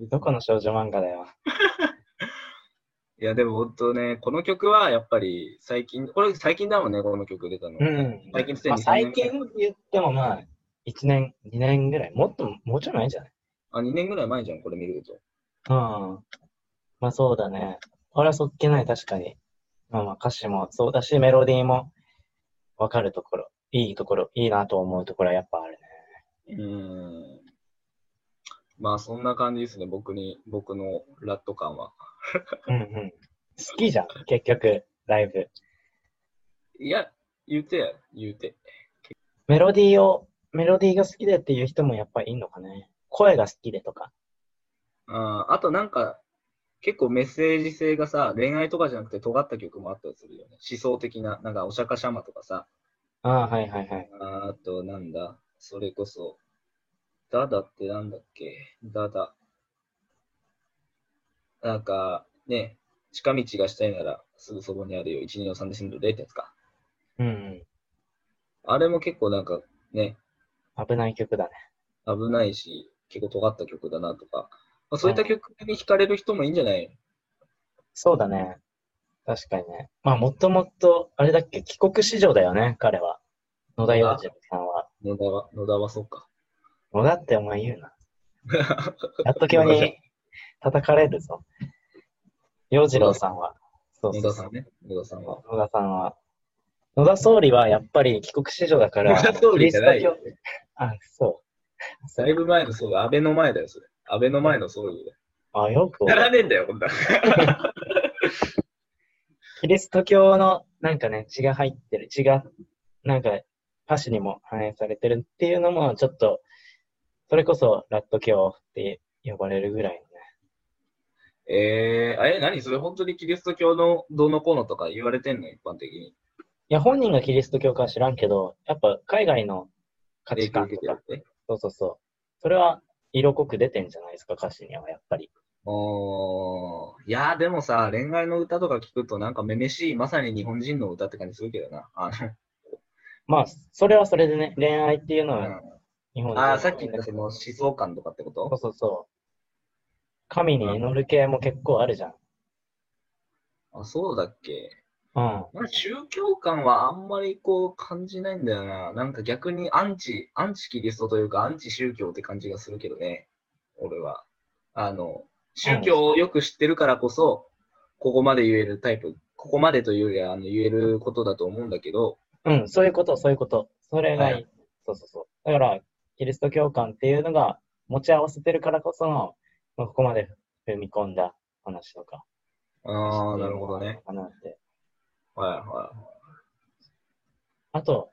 どこの少女漫画だよ。いやでも本当ね、この曲はやっぱり最近、これ最近だもんね、この曲出たの。うん。最近すでにまあ、最近言ってもまあ、1年、2年ぐらい。もっと、もうちょい前じゃない？あ、2年ぐらい前じゃん、これ見ると。うん。まあそうだね。俺はそっけない、確かに。まあまあ歌詞もそうだし、メロディーもわかるところ、いいところ、いいなと思うところはやっぱあるね。うーん。まあそんな感じですね、僕に、僕のラット感は。うんうん。好きじゃん、結局、ライブ。いや、言うてや、言うて。メロディーを、メロディーが好きでっていう人もやっぱりいいのかね。声が好きでとか。あーあとなんか、結構メッセージ性がさ、恋愛とかじゃなくて尖った曲もあったりするよね。思想的な、なんかお釈迦様とかさ、ああ、はいはいはい。あとなんだ、それこそ、ダダってなんだっけ？ダダ。なんか、ね、近道がしたいならすぐそばにあるよ。1、2の3で進む0ってやつか。うんうん。あれも結構なんかね、危ない曲だね。危ないし、結構尖った曲だなとか。まあ、そういった曲に惹かれる人もいいんじゃない？そうだね。確かにね。まあもともと、あれだっけ、帰国子女だよね、彼は。野田洋次郎さんは。野田は、野田はそうか。野田ってお前言うな。やっと今日に叩かれるぞ。洋次郎さんは。そうそうそう野田さんね。野田さんは。野田さんは。野田総理はやっぱり帰国子女だから、野田総理じゃないよキリスト教あ、そだいぶ前の総理、安倍の前だよ、それ。安倍の前の総理だよ。う。あ、よくならねえんだよ、こんな。キリスト教のなんかね、血が入ってる、血が、なんか、歌詞にも反映されてるっていうのも、ちょっと、それこそラット教って呼ばれるぐらいのね。えー、あれ、何？それ本当にキリスト教のどうのこうのとか言われてんの？一般的に。いや、本人がキリスト教かは知らんけど、やっぱ海外の価値観とか。そうそうそう。それは色濃く出てんじゃないですか、歌詞にはやっぱり。おーいやーでもさ、恋愛の歌とか聞くとなんかめめしい、まさに日本人の歌って感じするけどな。あまあ、それはそれでね、恋愛っていうのの、は日本人あーさっき言ったその思想感とかってこそうとそうそう。神に祈る系も結構あるじゃん。あ、そうだっけ？うん。まあ宗教観はあんまりこう感じないんだよな。なんか逆にアンチ、アンチキリストというかアンチ宗教って感じがするけどね。俺は。あの、宗教をよく知ってるからこそ、ここまで言えるタイプ、ここまでというよりはあの言えることだと思うんだけど、うん、そういうこと、そういうこと。それがいいそうそうそう。だから、キリスト教感っていうのが持ち合わせてるからこその、まあ、ここまで踏み込んだ話とか。ああ、なるほどね。。かなって。はいはあと、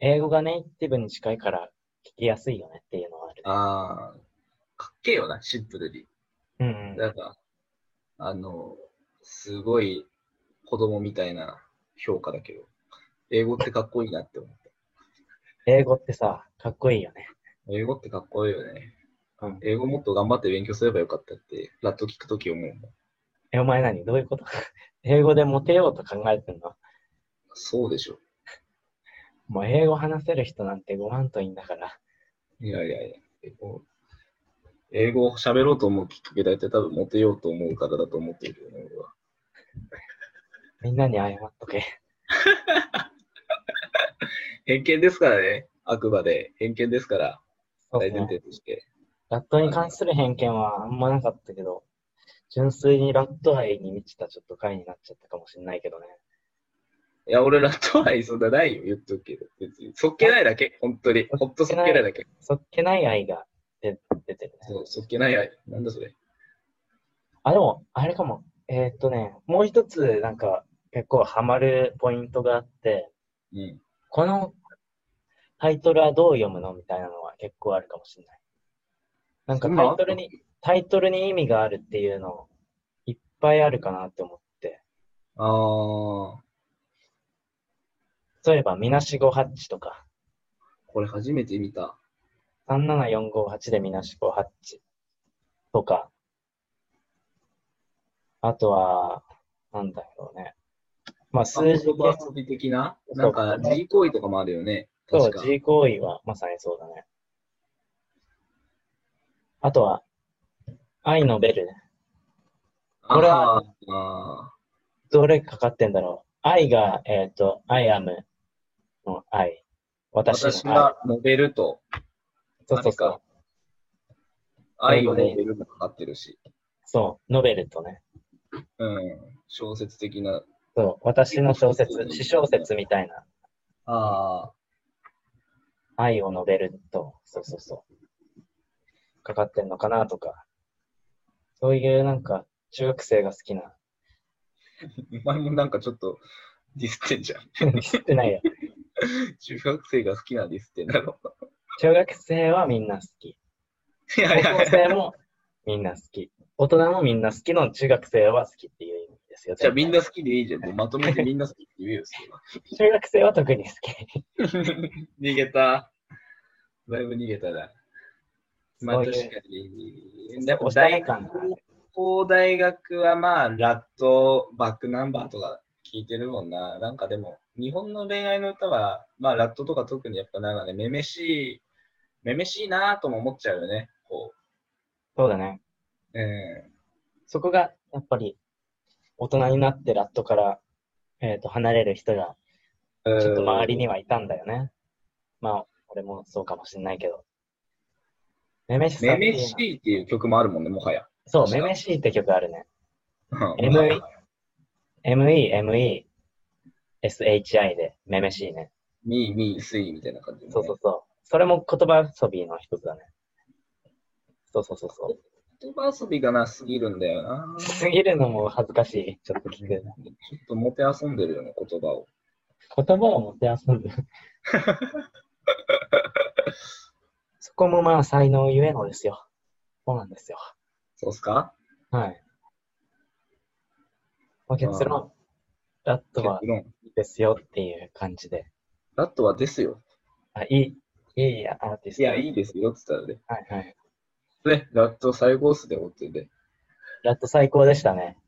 英語がネイティブに近いから聞きやすいよねっていうのはあるい。。ああ、かっけえよな、シンプルに。うんうん。なんか、あの、すごい子供みたいな評価だけど、英語ってかっこいいなって思った。英語ってさ、かっこいいよね。英語ってかっこいいよね。うん。英語もっと頑張って勉強すればよかったって、ラット聞くとき思うもん。え、お前何？どういうこと？英語でモテようと考えてんの？そうでしょ。もう英語話せる人なんて5万といいんだから。いやいやいや、英語英語を喋ろうと思うきっかけ大体多分モテようと思うからだと思ってるけどね、俺は。みんなに謝っとけ。偏見ですからね。あくまで偏見ですから、大前。提として。ラットに関する偏見はあんまなかったけど、純粋にラット愛に満ちたちょっと回になっちゃったかもしれないけどね。いや、俺ラット愛そんなないよ、言っとくけど。別に。そっけないだけ、本当に。ほんとそっけないだけ。そっけない愛が出出てるね。そう、そっけない愛。なんだそれ。あ、でも、あれかも。えーっとね、もう一つなんか結構ハマるポイントがあって、うん。このタイトルはどう読むの？みたいなのは結構あるかもしれない。なんかタイトルに、タイトルに意味があるっていうのいっぱいあるかなって思って。あー、例えば、みなしごハッチとか、これ初めて見た。37458でみなしごハッチとか、あとは、なんだろうね。まあ、数字遊び的な？なんか、G 行為とかもあるよね。そう確、か G 行為はまさにそうだね。あとは、愛のベルね。これはどれかかってんだろう。愛が、えっ、と、I am の愛。ー私の愛。私が述べると、そうそうそう。愛を述べるもかかってるし。そう、ノベルとね。うん。小説的な。そう、私の小説、詩小説みたいなああ、愛を述べると、そうそうそう。かかってんのかなとか。そういうなんか、中学生が好きな。お前もなんかちょっとディスってんじゃん。知ってないよ。中学生が好きなディスってんだろ。中学生はみんな好き。高校。生もみんな好き。大人もみんな好きの中学生は好きっていうですよ。じゃあみんな好きでいいじゃん。もうまとめてみんな好きって言えよ、そ中学生は特に好き。逃げた。だいぶ逃げたな。まあ確かに。やっぱおしゃれ大学、高大学はまあ、ラット、バックナンバーとか聞いてるもんな。なんかでも、日本の恋愛の歌は、まあ、ラットとか特にやっぱなんかね、めめしい、めめしいなとも思っちゃうよね。こそうだね。う。えそこが、やっぱり、大人になってラットから、えっ、と、離れる人が、ー、ちょっと周りにはいたんだよね。まあ、俺もそうかもしれないけど。めめしさめめしいっていう曲もあるもんね、もはや。そう、めめしいって曲あるね。うん ME ME、ME、SHI で、めめしいね。みーみーすいみたいな感じ、ね。そうそうそう。それも言葉遊びの一つだね。そうそうそうそう。言葉遊びがなすぎるんだよな。ちすぎるのも恥ずかしい。ちょっと聞く。ょっともて遊んでるよね、言葉を。言葉を持って遊んでる。そこもまあ才能ゆえのですよ。そうなんですよ。そうっすか？はい。まあ、結論、ラットはですよっていう感じで。ラットはですよ。あ、いい、いいアーティスト。いや、いいですよ、つったらね。はいはい。ね、ラット最高っすね、思ってね。ラット最高でしたね。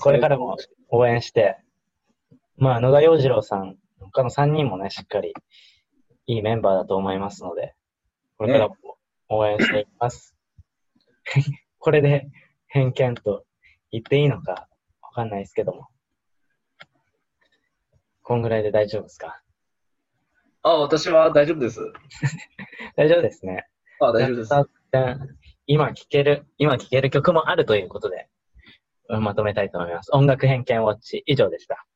これからも応援して。まあ、野田洋次郎さん、他の3人もね、しっかりいいメンバーだと思いますので、これからも応援していきます。これで偏見と言っていいのかわかんないですけども。こんぐらいで大丈夫ですか？あ、私は大丈夫です。大丈夫ですね。あ、大丈夫です。今聴ける、今聴ける曲もあるということで、まとめたいと思います。音楽偏見ウォッチ、以上でした。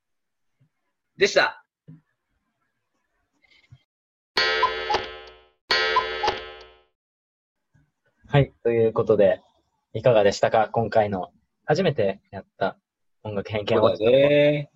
でした。はい、ということで、いかがでしたか？今回の初めてやった音楽偏見ウォッチ。そうね。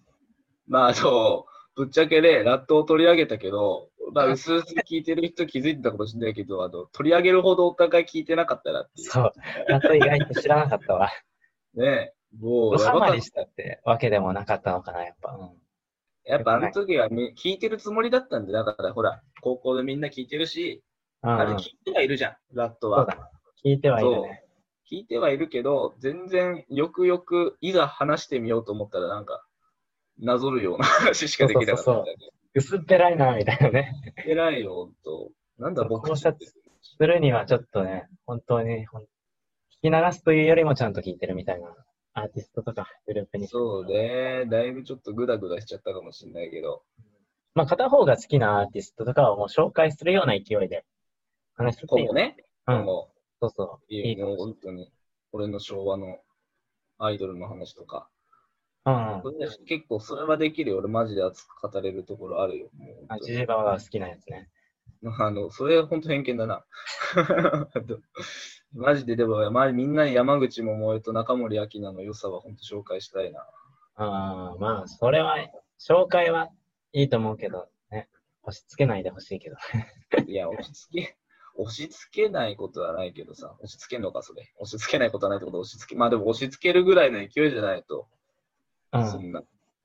まあ、そう、ぶっちゃけね、ラットを取り上げたけど、まあ、うすうす聞いてる人気づいてたかもしれないけど、あの、取り上げるほどお互い聞いてなかったなっていう。そう。やっと意外と知らなかったわ。ね。もう、ドハやばかっマりしたってわけでもなかったのかな、やっぱ。うんやっぱあの時はみ聞いてるつもりだったんで、だからほら、高校でみんな聞いてるし、うんうんあれ聞いてはいるじゃん、ラットは。聞いてはいるね。聞いてはいるけど、全然よくよくいざ話してみようと思ったらなんか、なぞるような話しかできなかったんだよね。薄っぺらいな、みたいなね。偉いよ、ほんと。なんだ僕考察するにはちょっとね、本当に、ほん聞き流すというよりもちゃんと聞いてるみたいなアーティストとかグループに。そうね。だいぶちょっとグダグダしちゃったかもしれないけど。まあ、片方が好きなアーティストとかをもう紹介するような勢いで話すって。今後ね。うん。今後、そうそう。いいもういいかもし本当に、俺の昭和のアイドルの話とか。うん結構それはできるよ。俺マジで熱く語れるところあるよ。あ、ジジババが好きなやつね。あの、それ本当偏見だな。マジででも、まあ、みんなに山口百恵と中森明菜の良さは本当紹介したいな。ああ、まあ、それは、紹介はいいと思うけど、ね。押し付けないでほしいけど。いや、押し付け、押し付けないことはないけどさ、押し付けんのか、それ。押し付けないことはないってことは押し付け、まあでも押し付けるぐらいの勢いじゃないと、うん。そんな。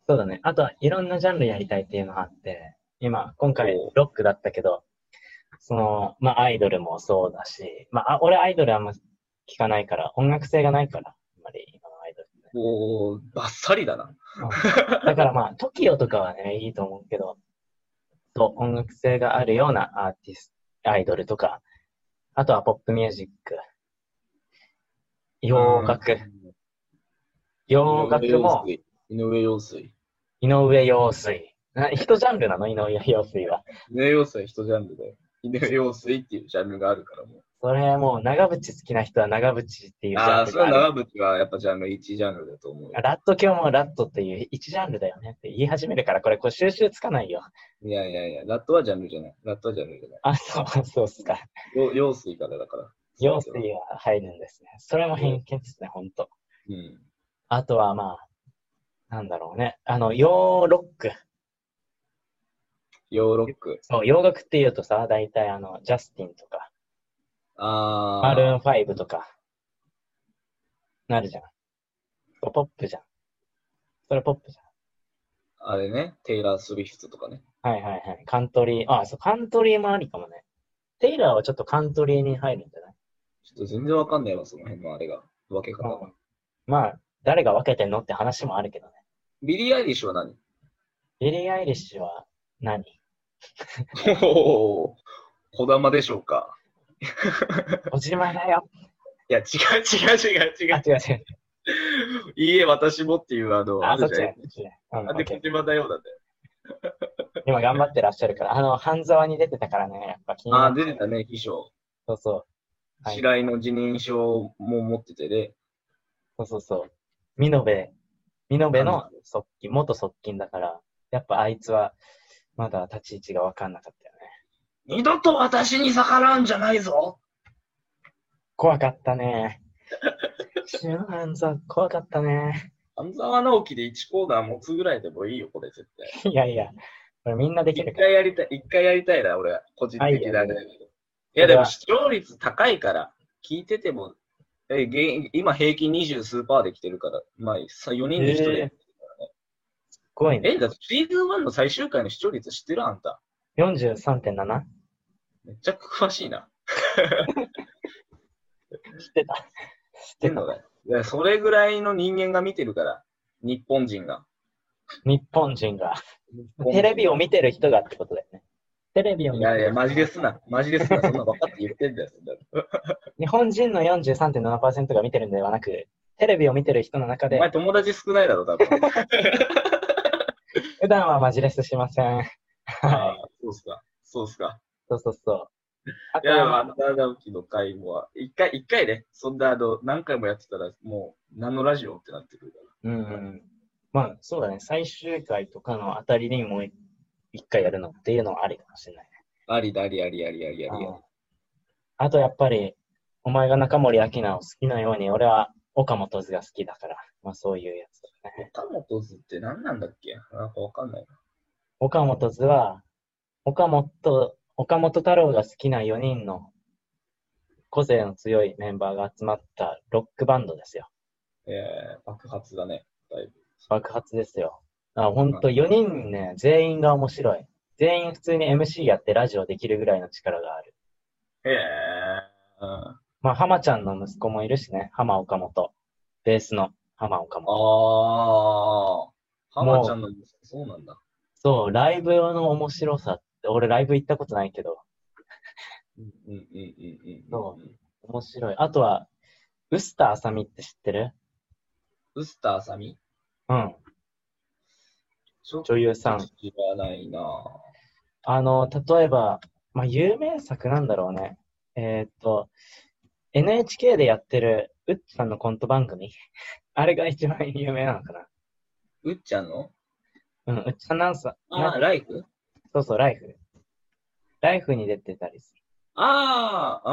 そうだね。あとは、いろんなジャンルやりたいっていうのがあって、今、今回ロックだったけど、その、まあ、アイドルもそうだし、まあ、あ俺アイドルあんま聞かないから、音楽性がないから、あんまり今のアイドルおー、バッサリだな。うんだからまあ、TOKIO とかはね、いいと思うけど、そう、音楽性があるようなアーティスト、アイドルとか、あとはポップミュージック、洋楽、洋楽も、井上陽水。井上陽水。な一ジャンルなの？井上陽水は。井上陽水は一ジャンルで、井上陽水っていうジャンルがあるからもう。それもう長渕好きな人は長渕っていうジああ、ャンルがある。それは長渕はやっぱジャンル1ジャンルだと思うよ。ラット今日もラットっていう一ジャンルだよねって言い始めるから、これ、これ収集つかないよ。いやいやいや、ラットはジャンルじゃない。ラットはジャンルじゃない。あ、そう、そうっすか。よ陽水からだから。陽水は入るんですね。それも偏見ですね、ほんと。うん。あとはまあ、なんだろうね。あの、洋ロック。ヨーロック。そう、洋楽って言うとさ、大体あの、ジャスティンとか、あマルーンあ。5とか、なるじゃん。ポップじゃん。それポップじあれね、テイラー・スウィフトとかね。ゃん。はいはいはい。カントリー、あ、そう、カントリーもありかもね。テイラーはちょっとカントリーに入るんじゃない？ちょっと全然わかんないわ、その辺のあれが。分け方が。うんまあ、誰が分けてんのって話もあるけどね。ビリー・アイリッシュは何？ビリー・アイリッシュは何？おお、小玉でしょうか。小島だよ。いや、違う違う違う違あ、う。違う違う。いいえ、私もっていう、あの、あ、そっちるじゃでオッケー小島だよ、なんだよ。今頑張ってらっしゃるから。あの、半沢に出てたからね、やっぱ気にああ、なって出てたね、秘書。そうそう。はい白井の辞任書も持っててね。そうそうそう。美濃部、美濃部の側近、元側近だから、やっぱあいつは、まだ立ち位置が分かんなかったよね。二度と私に逆らうんじゃないぞ怖かったね。シュハンザ、怖かったね。半沢直樹で1コーナー持つぐらいでもいいよ、これ絶対。いやいや、これみんなでき一るから。回やりたい、一回やりたいな、俺は。個人的なあれだけど。いいや、でも視聴率高いから、聞いてても、え、げ今平均20数パーで来てるから、まあ、4人に1人やってるからね。すごいね。え、だってシーズン1の最終回の視聴率知ってる？あんた。43.7? めっちゃ詳しいな。知ってた。知ってんの。だよ。いや、それぐらいの人間が見てるから、日本人が。日本人が。テレビを見てる人がってことだよね。テレビを見いやいや、マジですな。マジですな。そんな分かって言ってんだよ。日本人の43.7%が見てるんではなく、テレビを見てる人の中でお前、友達少ないだろ、多分。普段はマジレスしません。あはい。あ、そうっすか。そうっすか。そうそうそう。あいや、でも、とはアンダーダウキの回も、一回、一回ね、そんな、あの、何回もやってたら、もう、何のラジオってなってくるから。うんうん。まあ、そうだね。最終回とかのあたりにもう一回やるのっていうのはありかもしれないね。ありだ、ありありありありありあとやっぱり、お前が中森明菜を好きなように、俺は岡本図が好きだから。まあそういうやつだね。岡本図って何なんだっけ？なんかわかんないな。岡本図は、岡本、岡本太郎が好きな4人の個性の強いメンバーが集まったロックバンドですよ。えー、爆発だね。だいぶ。爆発ですよ。あ、ほんと4人ね、全員が面白い。全員普通に MC やってラジオできるぐらいの力がある。えー、うんまあ、浜ちゃんの息子もいるしね。浜岡本。ベースの浜岡本。ああ、浜ちゃんの、そうなんだ。そう、ライブの面白さって、俺ライブ行ったことないけど、うんうんうんうんうん。そ面白い。あとは、ウスターあさみって知ってる？ウスターサミ？うん。女女優さん。知らないなあの、例えば、まあ、有名作なんだろうね。えーっと、NHK でやってる、うっちさんのコント番組 あれが一番有名なのかな。うっちゃんの？うん、うっちさんなんさ、あライフ？そうそう、ライフ。ライフに出てたりする。ああ、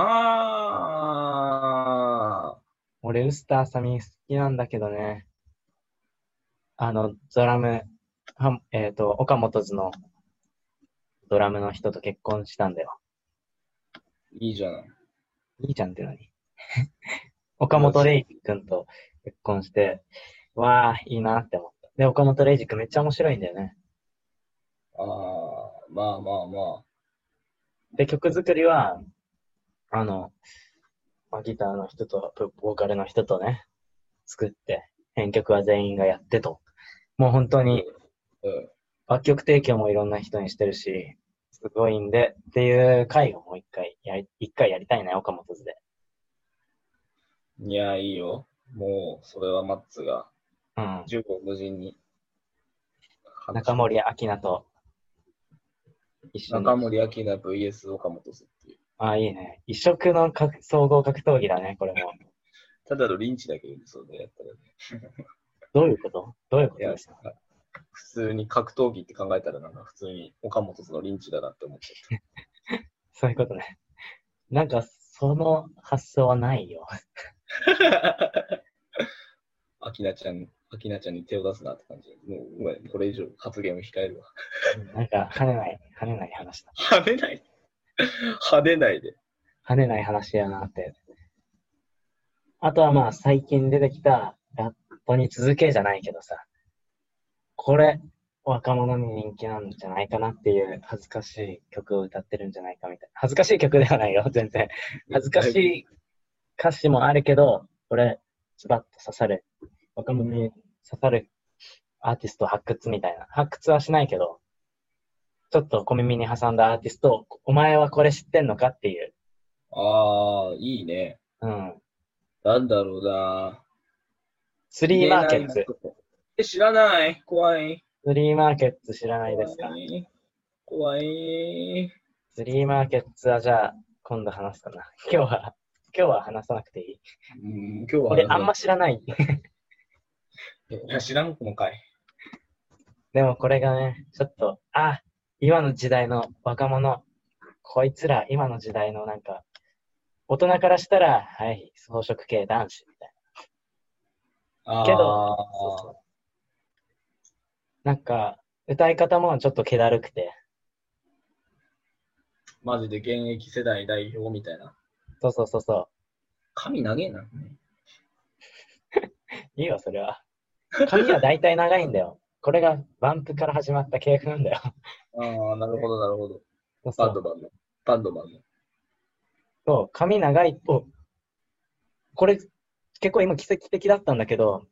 ああ、俺、ウスターあさみ好きなんだけどね。あの、ドラム、はえーっと、岡本図のドラムの人と結婚したんだよ。いいじゃない。いいじゃんって何？岡本レイジ君と結婚して、わあ、いいなって思った。で、岡本レイジ君めっちゃ面白いんだよね。ああ、まあまあまあ。で、曲作りは、あの、まあ、ギターの人と、プボーカルの人とね、作って、編曲は全員がやってと。もう本当にうん。楽曲提供もいろんな人にしてるし、すごいんで、っていう回をもう一回やり、一回やりたいね、岡本図で。いや、いいよ。もう、それはマッツが、うん。十五無人に。中森明菜と一緒に。中森明菜 VS 岡本図っていう。ああ、いいね。異色の格総合格闘技だね、これも。ただのリンチだけどね、それでやったらね。どういうこと？どういうことですか、普通に格闘技って考えたらなんか普通に岡本図のリンチだなって思っちゃっ そういうことね。なんか、その発想はないよ。た。明菜ちゃん、明菜ちゃんに手を出すなって感じ。もう、ごめん、これ以上発言を控えるわ。なんか、跳ねない、跳ねない話だ。跳ねない？跳ねないで。跳ねない話やなって。あとはまあ、最近出てきたラットに続けじゃないけどさ。これ、若者に人気なんじゃないかなっていう恥ずかしい曲を歌ってるんじゃないかみたいな。恥ずかしい曲ではないよ、全然。恥ずかしい歌詞もあるけど、俺、ズバッと刺さる、若者に刺さるアーティスト発掘みたいな。発掘はしないけど、ちょっと小耳に挟んだアーティストを、お前はこれ知ってんのかっていう。ああ、いいね。うん。なんだろうな。スリーマーケッツ。え、知らない？怖い。スリーマーケッツ知らないですか？怖い。怖い。スリーマーケッツはじゃあ、今度話すかな。今日は、今日は話さなくていい。うん、今日は俺、あんま知らない。いや知らんのかい。でもこれがね、ちょっと、あ、今の時代の若者、こいつら、今の時代のなんか、大人からしたら、はい、装飾系男子みたいあけど。そうそうなんか、歌い方もちょっと気だるくて、マジで現役世代代表みたいな。そうそうそうそ髪長えな。う。いいよ、それは。髪は大体長いんだよ。これがバンプから始まった系譜なんだよ。ああ、なるほど、なるほど。バンドマンの。バンドマンの。そう、髪長いと、これ結構今奇跡的だったんだけど、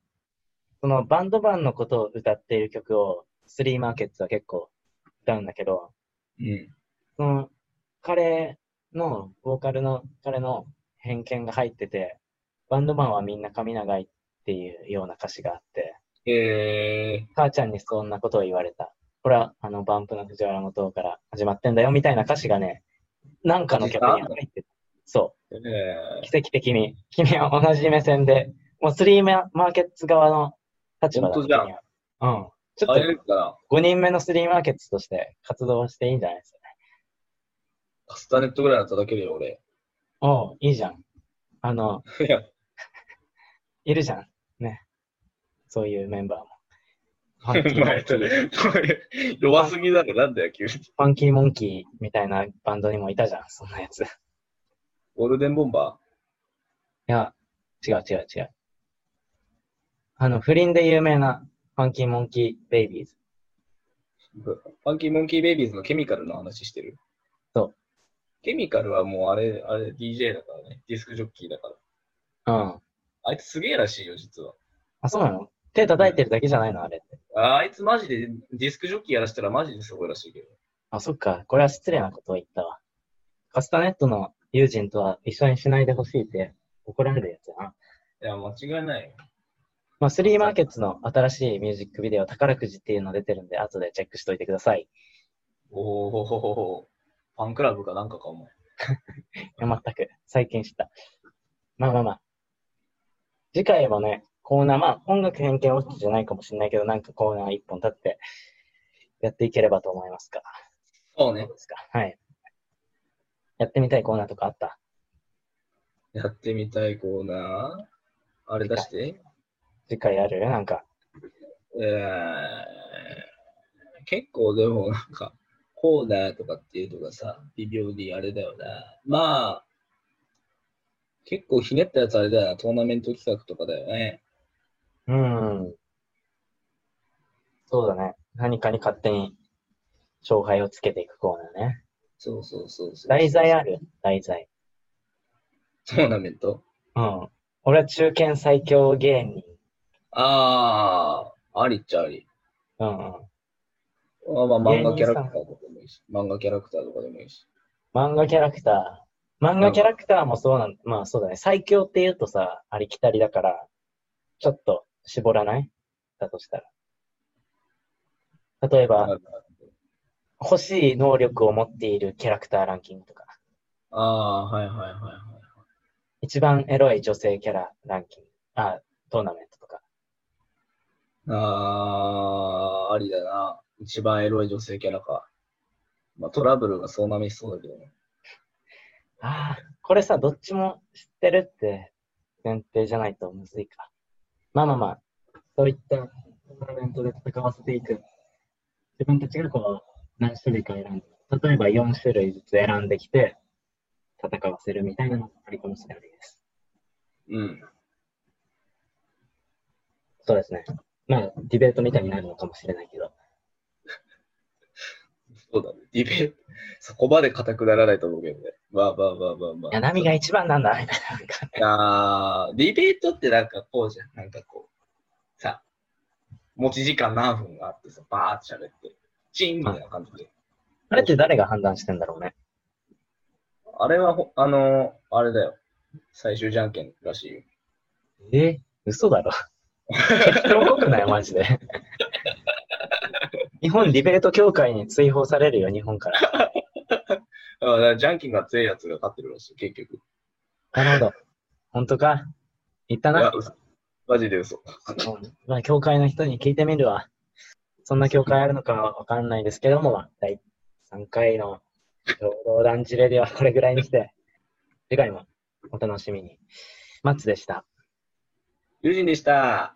そのバンドマンのことを歌っている曲をスリーマーケッツは結構歌うんだけど、うん。その彼の、ボーカルの彼の偏見が入ってて、バンドマンはみんな髪長いっていうような歌詞があって、ええ母ちゃんにそんなことを言われた。これはあのバンプの藤原元から始まってんだよみたいな歌詞がね、なんかの曲に入ってた。そう。ー、え奇跡的に、君は同じ目線で、もうスリーマーケッツ側の立場だ本当じゃんうん。ちー、ょっ。と5人目のスリーマーケッツとして活動していいんじゃないですかね。カスタネットぐらいは叩けるよ、俺。おう、いいじゃん。あの、いや、いるじゃん。ね。そういうメンバーも。フおァンキーモン前、キー、弱すぎだろ、なんだよ、急に。ファンキーモンキーみたいなバンドにもいたじゃん、そんなやつ。いゴールデンボンバや、違う違う違う。あの、不倫で有名なファンキーモンキーベイビーズ。ーファンキーモンキーベイビーズのケミカルの話してる？そう。ケミカルはもうあれ、あれ DJ だからね。ディスクジョッキーだから。うん。あいつすげえらしいよ、実は。あ、そうなの？手叩いてるだけじゃないの？あれって。ああいつマジでディスクジョッキーやらせたらマジですごいらしいけど。あ、そっか。これは失礼なことを言ったわ。カスタネットの友人とは一緒にしないでほしいって怒られるやつやな。いや、間違いないよ。まあ、スリーマーケッツの新しいミュージックビデオ、宝くじっていうの出てるんで、後でチェックしといてください。いおお、ファンクラブかなんかか、お前。や、全く。最近知った。まあまあまあ。次回もね、コーナー、まあ、音楽偏見落ちじゃないかもしれないけど、なんかコーナー一本立って、やっていければと思いますか。そうね。ですか？はい。やってみたいコーナーとかあった？やってみたいコーナー？あれ出して。次回ある？なんか。えー、結構でもなんか、コーナーとかっていうのがさ、微妙にあれだよな。まあ、結構ひねったやつあれだよな。トーナメント企画とかだよね。うん。そうだね。何かに勝手に勝敗をつけていくコーナーね。そうそうそうそう。題材ある題材。トーナメント？うん。俺は中堅最強芸人。ああ、ありっちゃあり。うんうん。あまあ、漫画キャラクターとかでもいいし。漫画キャラクターとかでもいいし。漫画キャラクター。漫画キャラクターもそうなん、まあそうだね。最強って言うとさ、ありきたりだから、ちょっと絞らない？だとしたら。例えば、欲しい能力を持っているキャラクターランキングとか、ああ、はいはいはいはい。一番エロい女性キャラランキング、あ、トーナメント。ああ、ありだな。一番エロい女性キャラか。まあ、トラブルがそうなめしそうだけどね。ああ、これさ、どっちも知ってるって前提じゃないとむずいか。まあまあまあ、そういったトーナメントで戦わせていく。自分たちがこう、何種類か選んで、例えば4種類ずつ選んできて、戦わせるみたいなのもありかもしれないです。うん。そうですね。まあ、ディベートみたいになるのかもしれないけど。そうだね。ディベート、そこまで硬くならないと思うけどね。まあまあまあまあまいや、波が一番なんだ、みたいな。なんかあ。ディベートってなんかこうじゃん。なんかこう、さ、持ち時間何分があってさ、バーって喋って、チーンみたいな感じで。あれって誰が判断してんだろうね。あれはほ、あのーあれだよ。最終じゃんけんらしいよ。え嘘だろ。適当くない？マジで。日本ディベート協会に追放されるよ、日本から。あだからじゃんけんが強いやつが勝ってるらしい、結局。なるほど。本当か？言ったな？、マジで嘘。うんまあ、協会の人に聞いてみるわ。そんな協会あるのかはわかんないですけども、まあ第3回の共同団地レディはこれぐらいにして、次回もお楽しみに。マッツでした。友人でした。